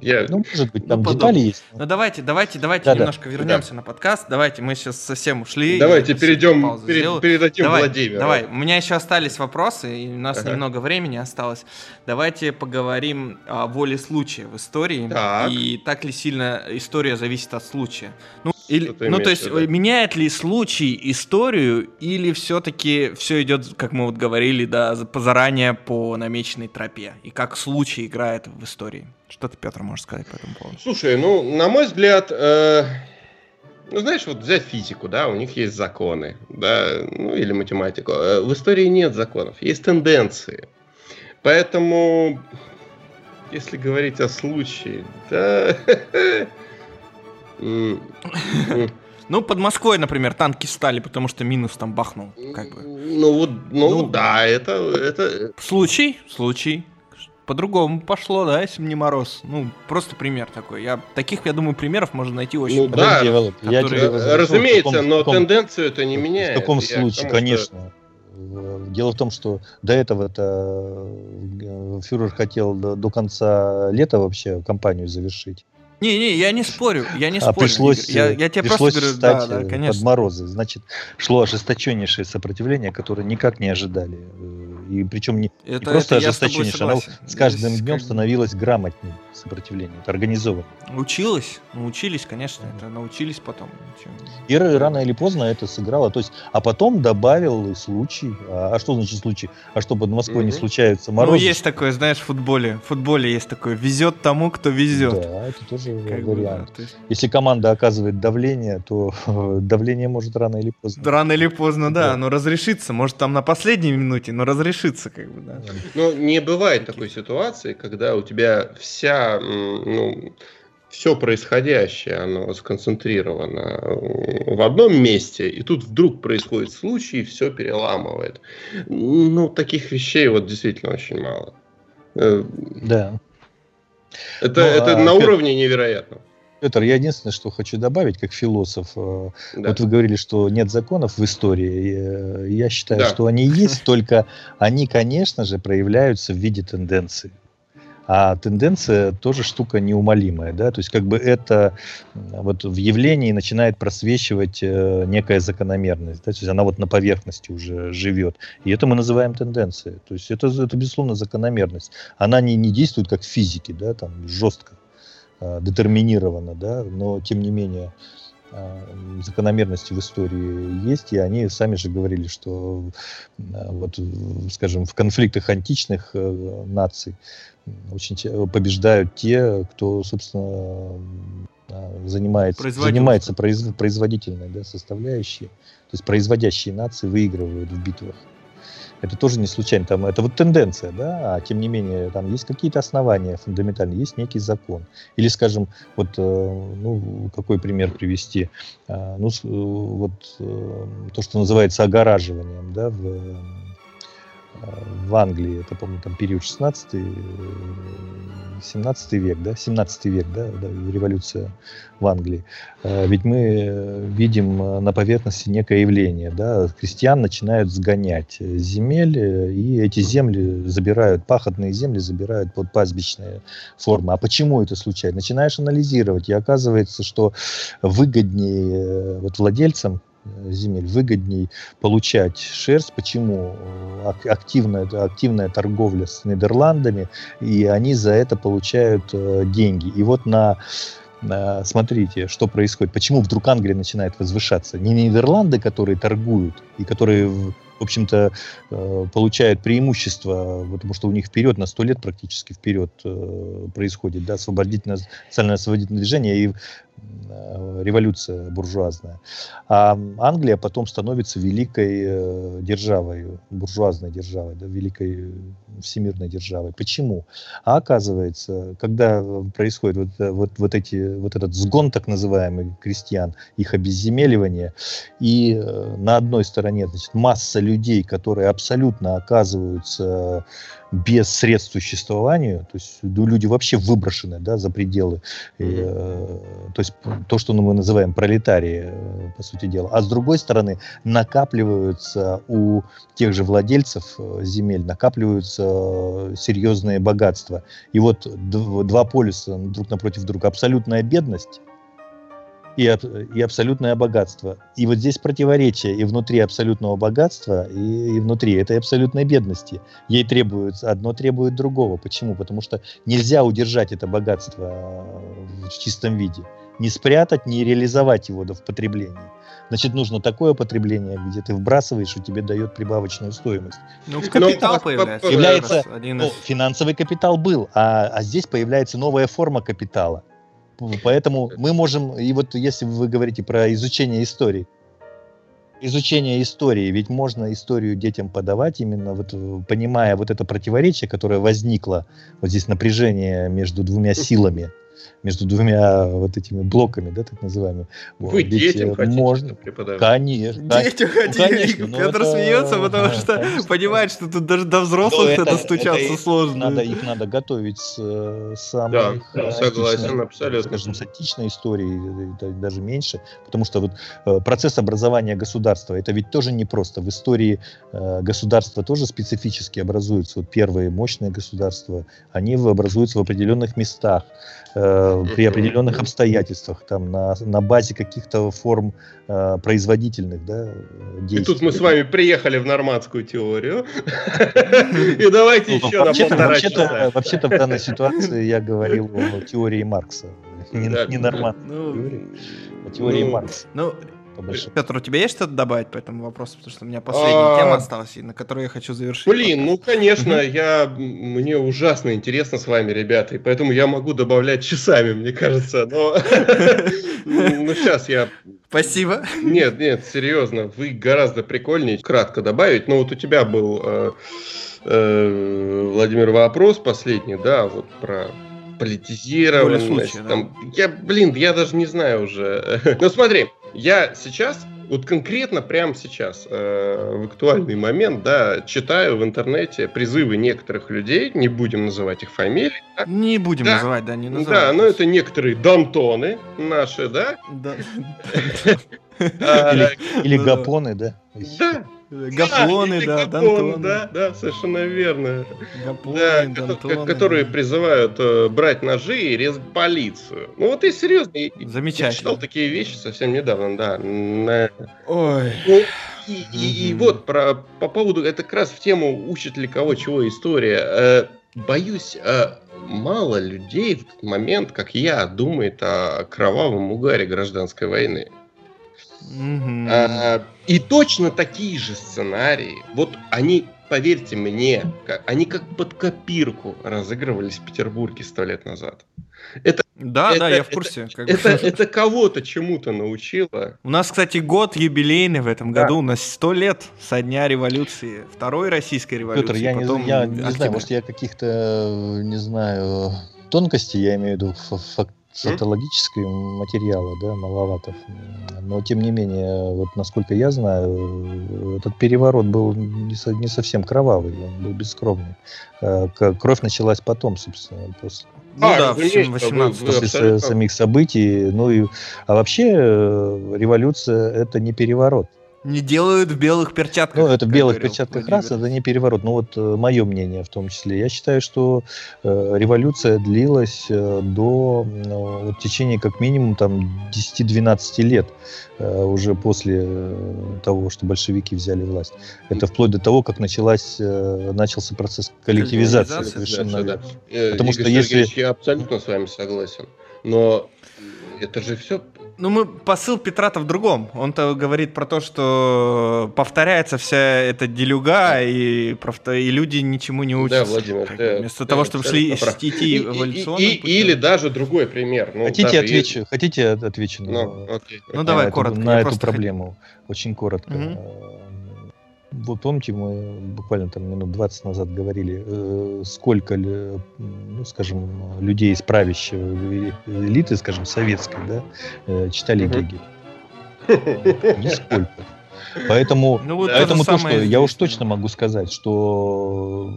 я... Ну, может быть, там ну, детали есть. Ну, давайте, давайте, давайте да, немножко да. вернемся да. на подкаст. Давайте, мы сейчас совсем ушли. Давайте перейдем, перед, передадим давай, Владимиру. Давай, у меня еще остались вопросы, и у нас ага. немного времени осталось. Давайте поговорим о воле случая в истории. Так. И так ли сильно история зависит от случая. Ну, или, ну то есть, да? меняет ли случай историю, или все-таки все идет, как мы вот говорили, да, заранее по намеченной тропе? И как случай играет в истории? Что ты, Петр, можешь сказать по этому поводу? Слушай, ну, на мой взгляд, э, ну, знаешь, вот взять физику, да, у них есть законы, да, ну, или математику. Э, в истории нет законов, есть тенденции. Поэтому, если говорить о случае, да, *laughs* *laughs* Ну, под Москвой, например, танки встали, потому что минус там бахнул, как бы. Ну, вот, ну, ну да, это, это... Случай, случай. По-другому пошло, да, если бы не мороз. Ну, просто пример такой. Я, таких, я думаю, примеров можно найти очень ну, много. Да, которые... я тебе разумеется, каком, но каком, тенденцию это не меняет. В таком случае, тому, конечно. Что... Дело в том, что до этого-то э, фюрер хотел до, до конца лета вообще кампанию завершить. Не-не, я не спорю, я не а спорю. Пришлось, я, я тебе пришлось просто говорю, да, да, конечно. под морозы. Значит, шло ожесточеннейшее сопротивление, которое никак не ожидали. И причем не, это, не просто ожесточеннейшее, оно с каждым Здесь днем как... становилось грамотнее сопротивление, это организовано. Училась, научились, конечно, это научились потом. И рано или поздно это сыграло. То есть, а потом добавил случай. А, а что значит случай? А что под Москвой mm-hmm. не случаются морозы? Ну, есть такое, знаешь, в футболе. В футболе есть такое, везет тому, кто везет. Да, это тоже как вариант. Бы, да, есть... Если команда оказывает давление, то *laughs* давление может рано или поздно. Рано или поздно, да, да. оно разрешится. Может, там на последней минуте, но разрешится, как бы, да. Ну, не бывает такой ситуации, когда у тебя вся ну, все происходящее, оно сконцентрировано в одном месте, и тут вдруг происходит случай, и все переламывает. Ну, таких вещей вот действительно очень мало. Э, да. Это, ну, это а, на уровне невероятно. Петр, я единственное, что хочу добавить, как философ. Э, да. Вот вы говорили, что нет законов в истории. Э, я считаю, да. что они есть, *laughs* только они, конечно же, проявляются в виде тенденции. А тенденция тоже штука неумолимая, да, то есть как бы это вот в явлении начинает просвечивать э, некая закономерность, да? то есть она вот на поверхности уже живет, и это мы называем тенденцией, то есть это, это безусловно закономерность, она не, не действует как в физике, да, там жестко, детерминировано, да, но тем не менее э, закономерности в истории есть, и они сами же говорили, что э, вот, скажем, в конфликтах античных э, наций очень побеждают те, кто, собственно, занимается, занимается произ, производительной да, составляющей. То есть производящие нации выигрывают в битвах. Это тоже не случайно. Там, это вот тенденция, да, а тем не менее там есть какие-то основания фундаментальные, есть некий закон. Или, скажем, вот, э, ну, какой пример привести? А, ну, вот э, то, что называется огораживанием, да, в в Англии, это, помню, там период 16 17 век, да, 17 век, да, да, революция в Англии. А, ведь мы видим на поверхности некое явление, да, крестьян начинают сгонять земель, и эти земли забирают, пахотные земли забирают под пастбищные формы. А почему это случается? Начинаешь анализировать, и оказывается, что выгоднее вот владельцам Э, земель выгодней получать шерсть. Почему? Активная, активная торговля с Нидерландами, и они за это получают э, деньги. И вот на смотрите, что происходит. Почему вдруг Англия начинает возвышаться? Не Нидерланды, которые торгуют и которые, в общем-то, э, получают преимущество, потому что у них вперед на сто лет практически вперед происходит да, освободительное, социальное освободительное движение, и Э, революция буржуазная. А Англия потом становится великой э, державой, буржуазной державой, да, великой всемирной державой. Почему? А оказывается, когда происходит вот, э, вот, вот, эти, вот этот сгон так называемый крестьян, их обезземеливание, и на одной стороне значит, масса людей, которые абсолютно оказываются без средств существованию, то есть люди вообще выброшены да, за пределы, э, то есть то, что мы называем пролетарии, э, по сути дела. А с другой стороны, накапливаются у тех же владельцев э, земель, накапливаются э, серьезные богатства. И вот два полюса друг напротив друга. Абсолютная бедность и, и абсолютное богатство. И вот здесь противоречие и внутри абсолютного богатства, и, и внутри этой абсолютной бедности. Ей требуется, одно требует другого. Почему? Потому что нельзя удержать это богатство э, в чистом виде. Не спрятать, не реализовать его в потреблении. Значит, нужно такое потребление, где ты вбрасываешь, и тебе дает прибавочную стоимость. Ну, капитал Но, появляется. появляется один из... ну, финансовый капитал был, а, а здесь появляется новая форма капитала Поэтому мы можем, и вот если вы говорите про изучение истории, изучение истории, ведь можно историю детям подавать именно вот понимая вот это противоречие, которое возникло, вот здесь напряжение между двумя силами, между двумя вот этими блоками, да, так называемыми. Вы Ведь детям хотите можно... преподавать? Конечно. Детям да. хотите. Ну, конечно, Петр это... смеется, потому да, что конечно. понимает, что тут даже до взрослых это, достучаться это, сложно. Надо, их надо готовить с, с самой да, согласен, абсолютно. Скажем, с отечественной историей, даже меньше, потому что вот э, процесс образования государства, это ведь тоже непросто. В истории э, государства тоже специфически образуются. Вот первые мощные государства, они образуются в определенных местах, э, при определенных обстоятельствах, там, на, на базе каких-то форм э, производительных да, действий. И тут мы с вами приехали в нормандскую теорию. *laughs* И давайте ну, еще на полтора часа. Вообще-то в данной ситуации я говорил о теории Маркса. Не нормандской ну, теории, а теории ну, Маркса. Ну, по большому. Петр, у тебя есть что-то добавить по этому вопросу? Потому что у меня последняя а... тема осталась, на которую я хочу завершить. Блин, ну, конечно, я... мне ужасно интересно с вами, ребята, и поэтому я могу добавлять часами, мне кажется, но... *laughs* Ну, сейчас я... Спасибо. Нет, нет, серьезно, вы гораздо прикольнее. Кратко добавить, но вот у тебя был... Э, э, Владимир, вопрос последний, да, вот про политизированность. Случае, там, да. Я, блин, я даже не знаю уже. *laughs* Ну смотри, я сейчас, вот конкретно прямо сейчас, э, в актуальный момент, да, читаю в интернете призывы некоторых людей, не будем называть их фамилии. Да? Не будем да. называть, да, не называть. Да, но это некоторые дантоны наши, да? Да. А, или гапоны, да? Да, Гаплоны, да, Дантоны. Да, да, совершенно верно. Гаплоны, да, Дантоны. Которые призывают э, брать ножи и резать полицию. Ну вот и серьезно. Замечательно. Я читал такие вещи совсем недавно, да. На... Ой. Ну, и, и, и вот про, по поводу, это как раз в тему учит ли кого чего история. Э, боюсь, э, мало людей в тот момент, как я, думает о кровавом угаре гражданской войны. А, и точно такие же сценарии, вот они, поверьте мне, как, они как под копирку разыгрывались в Петербурге сто лет назад. Это, да, это, да, я в курсе. Это, это, это кого-то чему-то научило. У нас, кстати, год юбилейный в этом году. Да. У нас сто лет со дня революции, второй российской революции. Петр, я, не, я не знаю, может, я каких-то, не знаю, тонкостей, я имею в виду факт социологического материала, да, маловато. Но, тем не менее, вот насколько я знаю, этот переворот был не, со, не совсем кровавый, он был бескровный. Э, кровь началась потом, собственно, после. Ну а, да, в 18 после самих событий. Ну и, а вообще э, революция это не переворот. Не делают в белых перчатках. Ну, это в белых перчатках Владимир. раз, это не переворот. Ну, вот э, мое мнение в том числе. Я считаю, что э, революция длилась э, до э, вот, течения как минимум там 10-12 лет э, уже после э, того, что большевики взяли власть. Это вплоть до того, как началась, э, начался процесс коллективизации. Совершенно да, да. Э, Потому Игорь что если... Я абсолютно с вами согласен. Но это же все ну, мы посыл Петра-то в другом. Он-то говорит про то, что повторяется вся эта делюга, и, и люди ничему не учатся. Да, Владимир, ты, Вместо ты того, чтобы шли идти эволюционным и, и, и, Или даже другой пример. Ну, хотите, отвечу, есть... хотите, отвечу ну, на, окей. ну, давай, на, коротко, на эту проблему. Хотел... Очень коротко. Угу. Вот помните, мы буквально там минут 20 назад говорили, э, сколько, ну, скажем, людей из правящей элиты, скажем, советской, да, э, читали угу. Гегель. Нисколько. Поэтому, *laughs* ну, вот поэтому то, что я уж точно могу сказать, что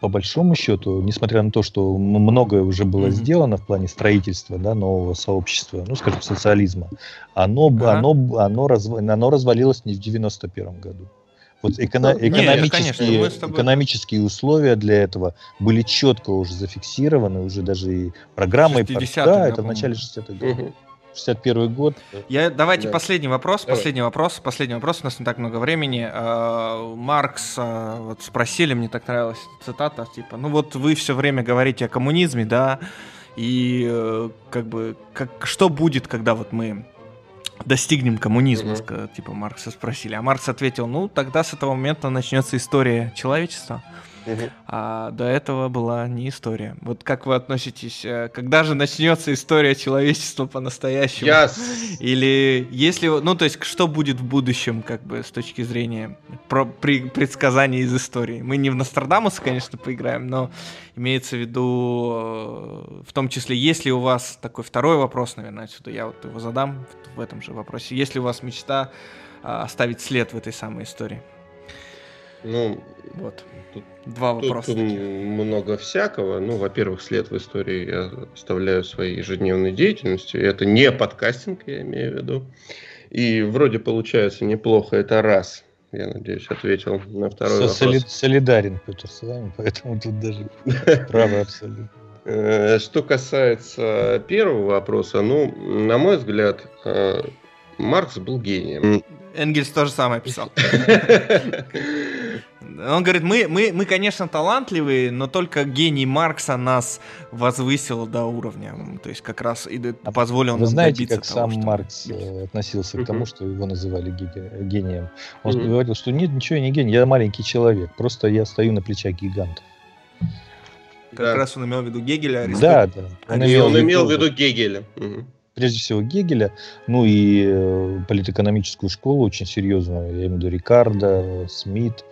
по большому счету, несмотря на то, что многое уже было mm-hmm. сделано в плане строительства да, нового сообщества, ну, скажем, социализма, оно, ага. оно, оно, разв... оно развалилось не в 91 году. Вот эконо- ну, экономические, Нет, тобой... экономические условия для этого были четко уже зафиксированы, уже даже и программой. Да, это в начале 60-х годов. Угу. 61 год. Я, давайте да. последний вопрос, Давай. последний вопрос, последний вопрос, у нас не так много времени. А, Маркс, а, вот спросили, мне так нравилась цитата, типа, ну вот вы все время говорите о коммунизме, да, и э, как бы, как, что будет, когда вот мы достигнем коммунизма, mm-hmm. типа Маркса спросили. А Маркс ответил, ну, тогда с этого момента начнется история человечества. А до этого была не история. Вот как вы относитесь, э, когда же начнется история человечества по-настоящему? Yes. *laughs* Или если, ну то есть, что будет в будущем, как бы с точки зрения про, при, предсказаний из истории? Мы не в Нострадамуса, конечно, поиграем, но имеется в виду, э, в том числе, если у вас такой второй вопрос, наверное, отсюда я вот его задам в этом же вопросе. Если у вас мечта а, оставить след в этой самой истории? Ну, вот. Тут, Два вопроса. Тут много всякого. Ну, во-первых, след в истории я оставляю своей ежедневной деятельностью. Это не подкастинг, я имею в виду. И вроде получается неплохо. Это раз. Я надеюсь, ответил на второй Со вопрос. Солидарен, Петр, с вами, поэтому тут даже *laughs* право абсолютно. Э, что касается первого вопроса, ну, на мой взгляд, э, Маркс был гением. Энгельс тоже самое писал. *laughs* Он говорит, мы, мы, мы, конечно, талантливые, но только гений Маркса нас возвысил до уровня. То есть как раз и а позволил Вы нам знаете, как того, сам что... Маркс э, относился к тому, что его называли гением? Он говорил, что нет, ничего, я не гений, я маленький человек, просто я стою на плечах гиганта. Как да. раз он имел в виду Гегеля, Аристотеля. Да, да. Он, имел, он имел в виду Гегеля. Угу прежде всего Гегеля, ну и э, политэкономическую школу очень серьезную, я имею в виду Рикардо, Смит,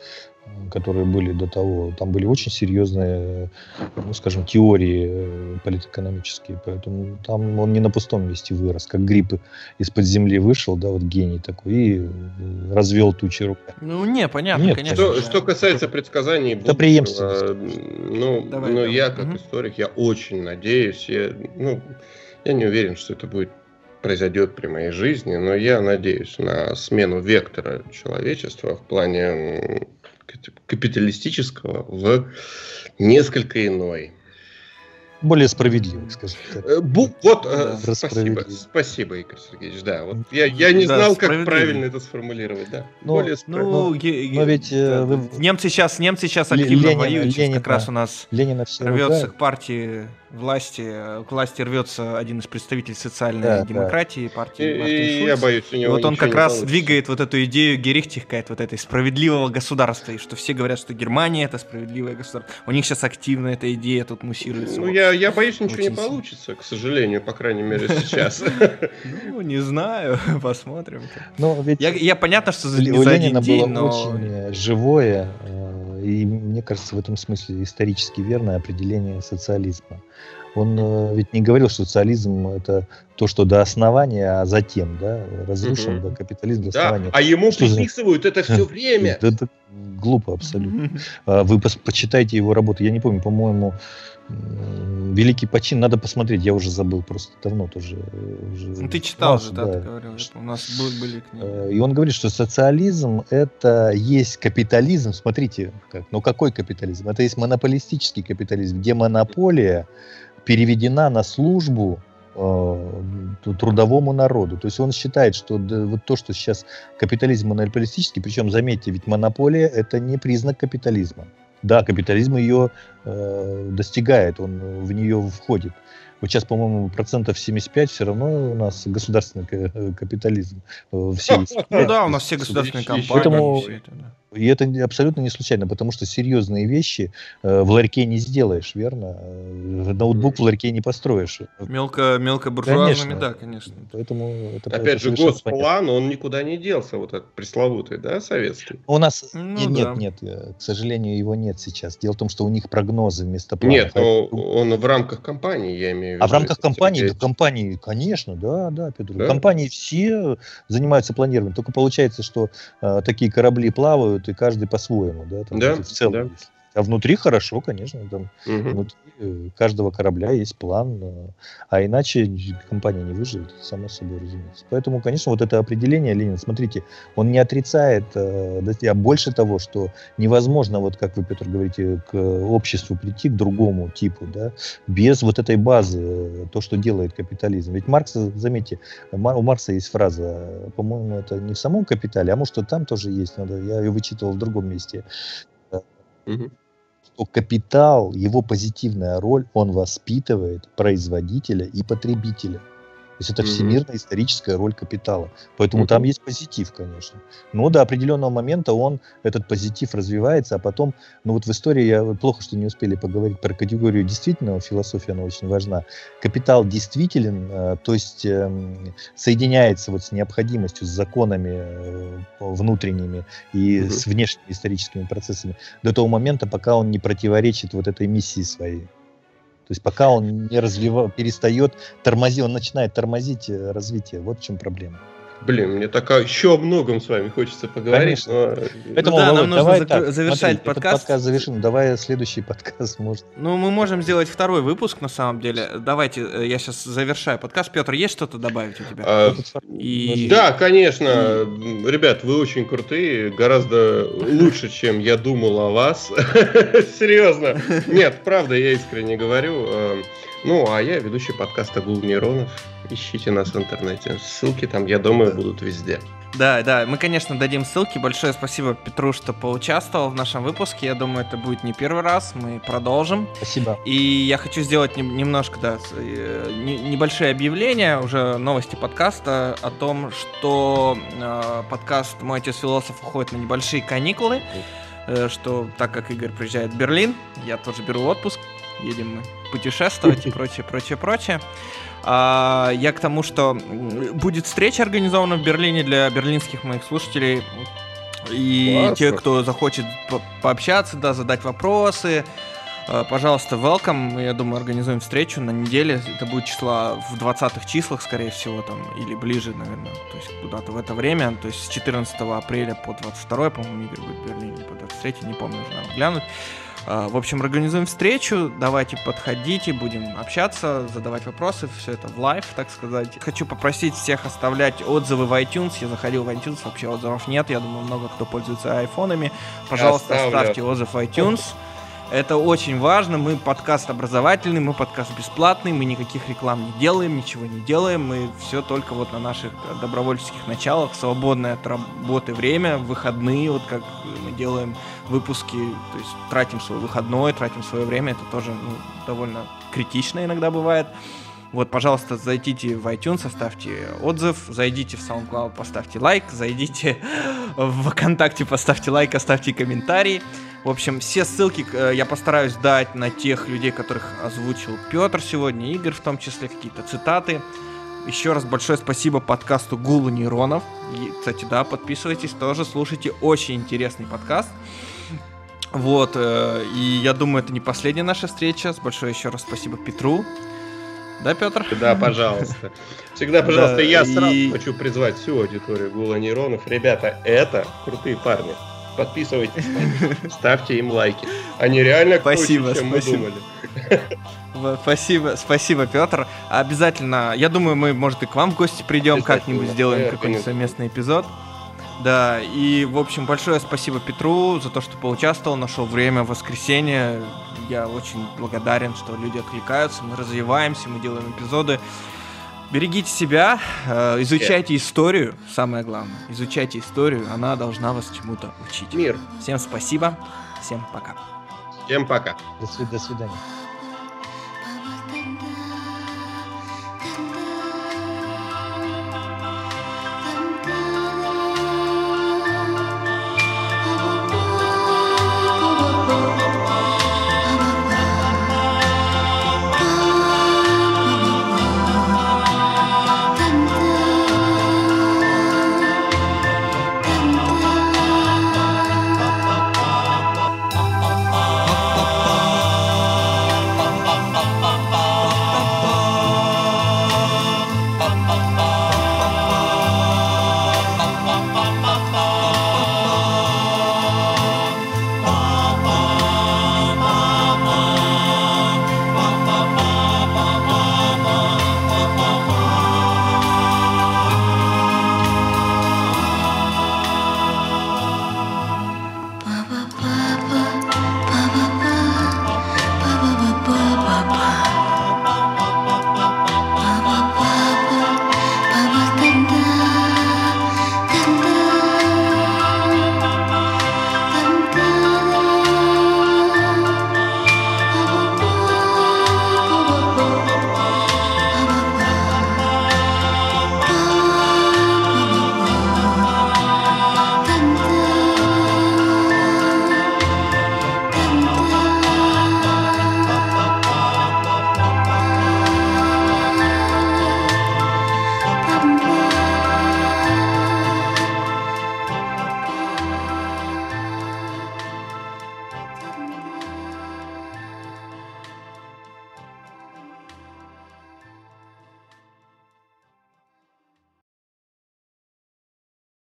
которые были до того, там были очень серьезные, ну, скажем, теории э, политэкономические, поэтому там он не на пустом месте вырос, как гриб из-под земли вышел, да, вот гений такой, и э, развел тучи руками. Ну, не, понятно, Нет, конечно. Что, что касается предсказаний Это преемственность. Ну, Давай, ну я как угу. историк, я очень надеюсь, я, ну, я не уверен, что это будет произойдет при моей жизни, но я надеюсь на смену вектора человечества в плане капиталистического в несколько иной. Более справедливый, скажем так. Э, бу, вот, да, э, спасибо, спасибо, Игорь Сергеевич, да. Вот я, я не да, знал, как правильно это сформулировать, да. Но, Более ну, но ведь э, да, вы... немцы сейчас, немцы сейчас активно Ленина, воюют, Ленина, как раз у нас Ленина рвется к партии власти, к власти рвется один из представителей социальной да, демократии, да. партии и, Я боюсь, у него и вот он как раз получится. двигает вот эту идею Герихтихкайт, вот этой справедливого государства, и что все говорят, что Германия это справедливое государство. У них сейчас активно эта идея тут муссируется. Ну, я, я боюсь, ничего не получится, к сожалению, по крайней мере, *laughs* сейчас. Ну, не знаю, *laughs* посмотрим. Но ведь я понятно, что за один день, но... очень живое, э, и мне кажется, в этом смысле исторически верное определение социализма. Он э, ведь не говорил, что социализм это то, что до основания, а затем, да, разрушен угу. да, капитализм до да, основания. А ему что приписывают за... это все *laughs* время. Это глупо абсолютно. А вы почитайте его работу. Я не помню, по-моему, Великий почин, надо посмотреть, я уже забыл, просто давно тоже. Уже ну, ты читал же, да, да, ты говорил, что у нас были книги. Э, и он говорит, что социализм это есть капитализм, смотрите, как, но какой капитализм? Это есть монополистический капитализм, где монополия переведена на службу э, трудовому народу. То есть он считает, что да, вот то, что сейчас капитализм монополистический, причем заметьте, ведь монополия это не признак капитализма. Да, капитализм ее э, достигает, он в нее входит. Вот сейчас, по-моему, процентов 75 все равно у нас государственный капитализм. Э, все, ну да, у нас все государственные компании. Поэтому, это, да. И это абсолютно не случайно, потому что серьезные вещи э, в ларьке не сделаешь, верно? Э, ноутбук в ларьке не построишь. Мелко, мелко буржуазными, да, конечно. Поэтому это, Опять это же, госплан, понятно. он никуда не делся, вот этот пресловутый, да, советский? У нас ну, нет, да. нет, нет, к сожалению, его нет сейчас. Дело в том, что у них прогнозы вместо планов. Нет, но он в рамках компании, я имею в виду. А в рамках компании, да, компании, конечно, да, да, Петр. Да? Компании все занимаются планированием. Только получается, что э, такие корабли плавают, делают, и каждый по-своему, да, там, да, в целом. Да. А внутри хорошо, конечно, там угу. внутри э, каждого корабля есть план, э, а иначе компания не выживет, само собой разумеется. Поэтому, конечно, вот это определение Ленин, смотрите, он не отрицает, а больше того, что невозможно, вот как вы, Петр, говорите, к обществу прийти, к другому типу, да, без вот этой базы, то, что делает капитализм. Ведь Маркс, заметьте, у Маркса есть фраза, по-моему, это не в самом капитале, а может, там тоже есть, надо, я ее вычитывал в другом месте. Угу что капитал, его позитивная роль, он воспитывает производителя и потребителя. Есть это всемирная историческая роль капитала. Поэтому mm-hmm. там есть позитив, конечно. Но до определенного момента он, этот позитив развивается, а потом, ну вот в истории я плохо, что не успели поговорить про категорию действительного, философия она очень важна. Капитал действителен, э, то есть эм, соединяется вот с необходимостью, с законами э, внутренними и mm-hmm. с внешними историческими процессами до того момента, пока он не противоречит вот этой миссии своей. То есть пока он не развивает, перестает тормозить, он начинает тормозить э, развитие. Вот в чем проблема. Блин, мне так еще о многом с вами хочется поговорить. Конечно. Но... Поэтому, ну, да, Володь, нам нужно давай так, завершать смотри, подкаст. подкаст завершим. Давай следующий подкаст может. Ну, мы можем сделать второй выпуск, на самом деле. Давайте, э, я сейчас завершаю подкаст. Петр, есть что-то добавить у тебя? А, И... Да, конечно. И... Ребят, вы очень крутые, гораздо лучше, чем я думал о вас. *laughs* Серьезно. Нет, правда, я искренне говорю. Ну, а я ведущий подкаста «Гул нейронов». Ищите нас в интернете. Ссылки там, я думаю, будут везде. Да, да, мы, конечно, дадим ссылки. Большое спасибо Петру, что поучаствовал в нашем выпуске. Я думаю, это будет не первый раз. Мы продолжим. Спасибо. И я хочу сделать не, немножко, да, э, не, небольшое объявление, уже новости подкаста о том, что э, подкаст «Мой отец философ» уходит на небольшие каникулы. Э, что так как Игорь приезжает в Берлин, я тоже беру отпуск. Едем мы путешествовать и прочее, прочее, прочее. А, я к тому, что будет встреча организована в Берлине для берлинских моих слушателей. И Классно. те, кто захочет по пообщаться, да, задать вопросы, а, пожалуйста, welcome. Я думаю, организуем встречу на неделе. Это будет числа в 20-х числах, скорее всего, там, или ближе, наверное. То есть куда-то в это время. То есть с 14 апреля по 22, по-моему, Игорь будет в Берлине, по 23, не помню, уже надо глянуть. А, в общем, организуем встречу, давайте подходите, будем общаться, задавать вопросы, все это в live, так сказать. Хочу попросить всех оставлять отзывы в iTunes. Я заходил в iTunes, вообще отзывов нет, я думаю, много кто пользуется айфонами. Пожалуйста, оставьте отзыв в iTunes. Это очень важно. Мы подкаст образовательный, мы подкаст бесплатный, мы никаких реклам не делаем, ничего не делаем. Мы все только вот на наших добровольческих началах, свободное от работы время, выходные, вот как мы делаем выпуски, то есть тратим свой выходной, тратим свое время. Это тоже ну, довольно критично иногда бывает. Вот, пожалуйста, зайдите в iTunes, оставьте отзыв, зайдите в SoundCloud, поставьте лайк, зайдите в ВКонтакте, поставьте лайк, оставьте комментарий. В общем, все ссылки э, я постараюсь дать на тех людей, которых озвучил Петр сегодня, Игорь в том числе, какие-то цитаты. Еще раз большое спасибо подкасту Гулу нейронов. И, кстати, да, подписывайтесь тоже, слушайте. Очень интересный подкаст. Вот, э, и я думаю, это не последняя наша встреча. Большое еще раз спасибо Петру. Да, Петр? Да, пожалуйста. Всегда, пожалуйста, да, я и... сразу хочу призвать всю аудиторию Гула Нейронов. Ребята, это крутые парни подписывайтесь, ставьте им лайки. Они реально спасибо, круче, чем спасибо. мы думали. Спасибо, спасибо, Петр. Обязательно, я думаю, мы, может, и к вам в гости придем, как-нибудь сделаем какой-нибудь совместный эпизод. Да, и, в общем, большое спасибо Петру за то, что поучаствовал, нашел время в воскресенье. Я очень благодарен, что люди откликаются, мы развиваемся, мы делаем эпизоды. Берегите себя, э, изучайте историю, самое главное. Изучайте историю, она должна вас чему-то учить. Мир. Всем спасибо, всем пока. Всем пока. До, свид- до свидания.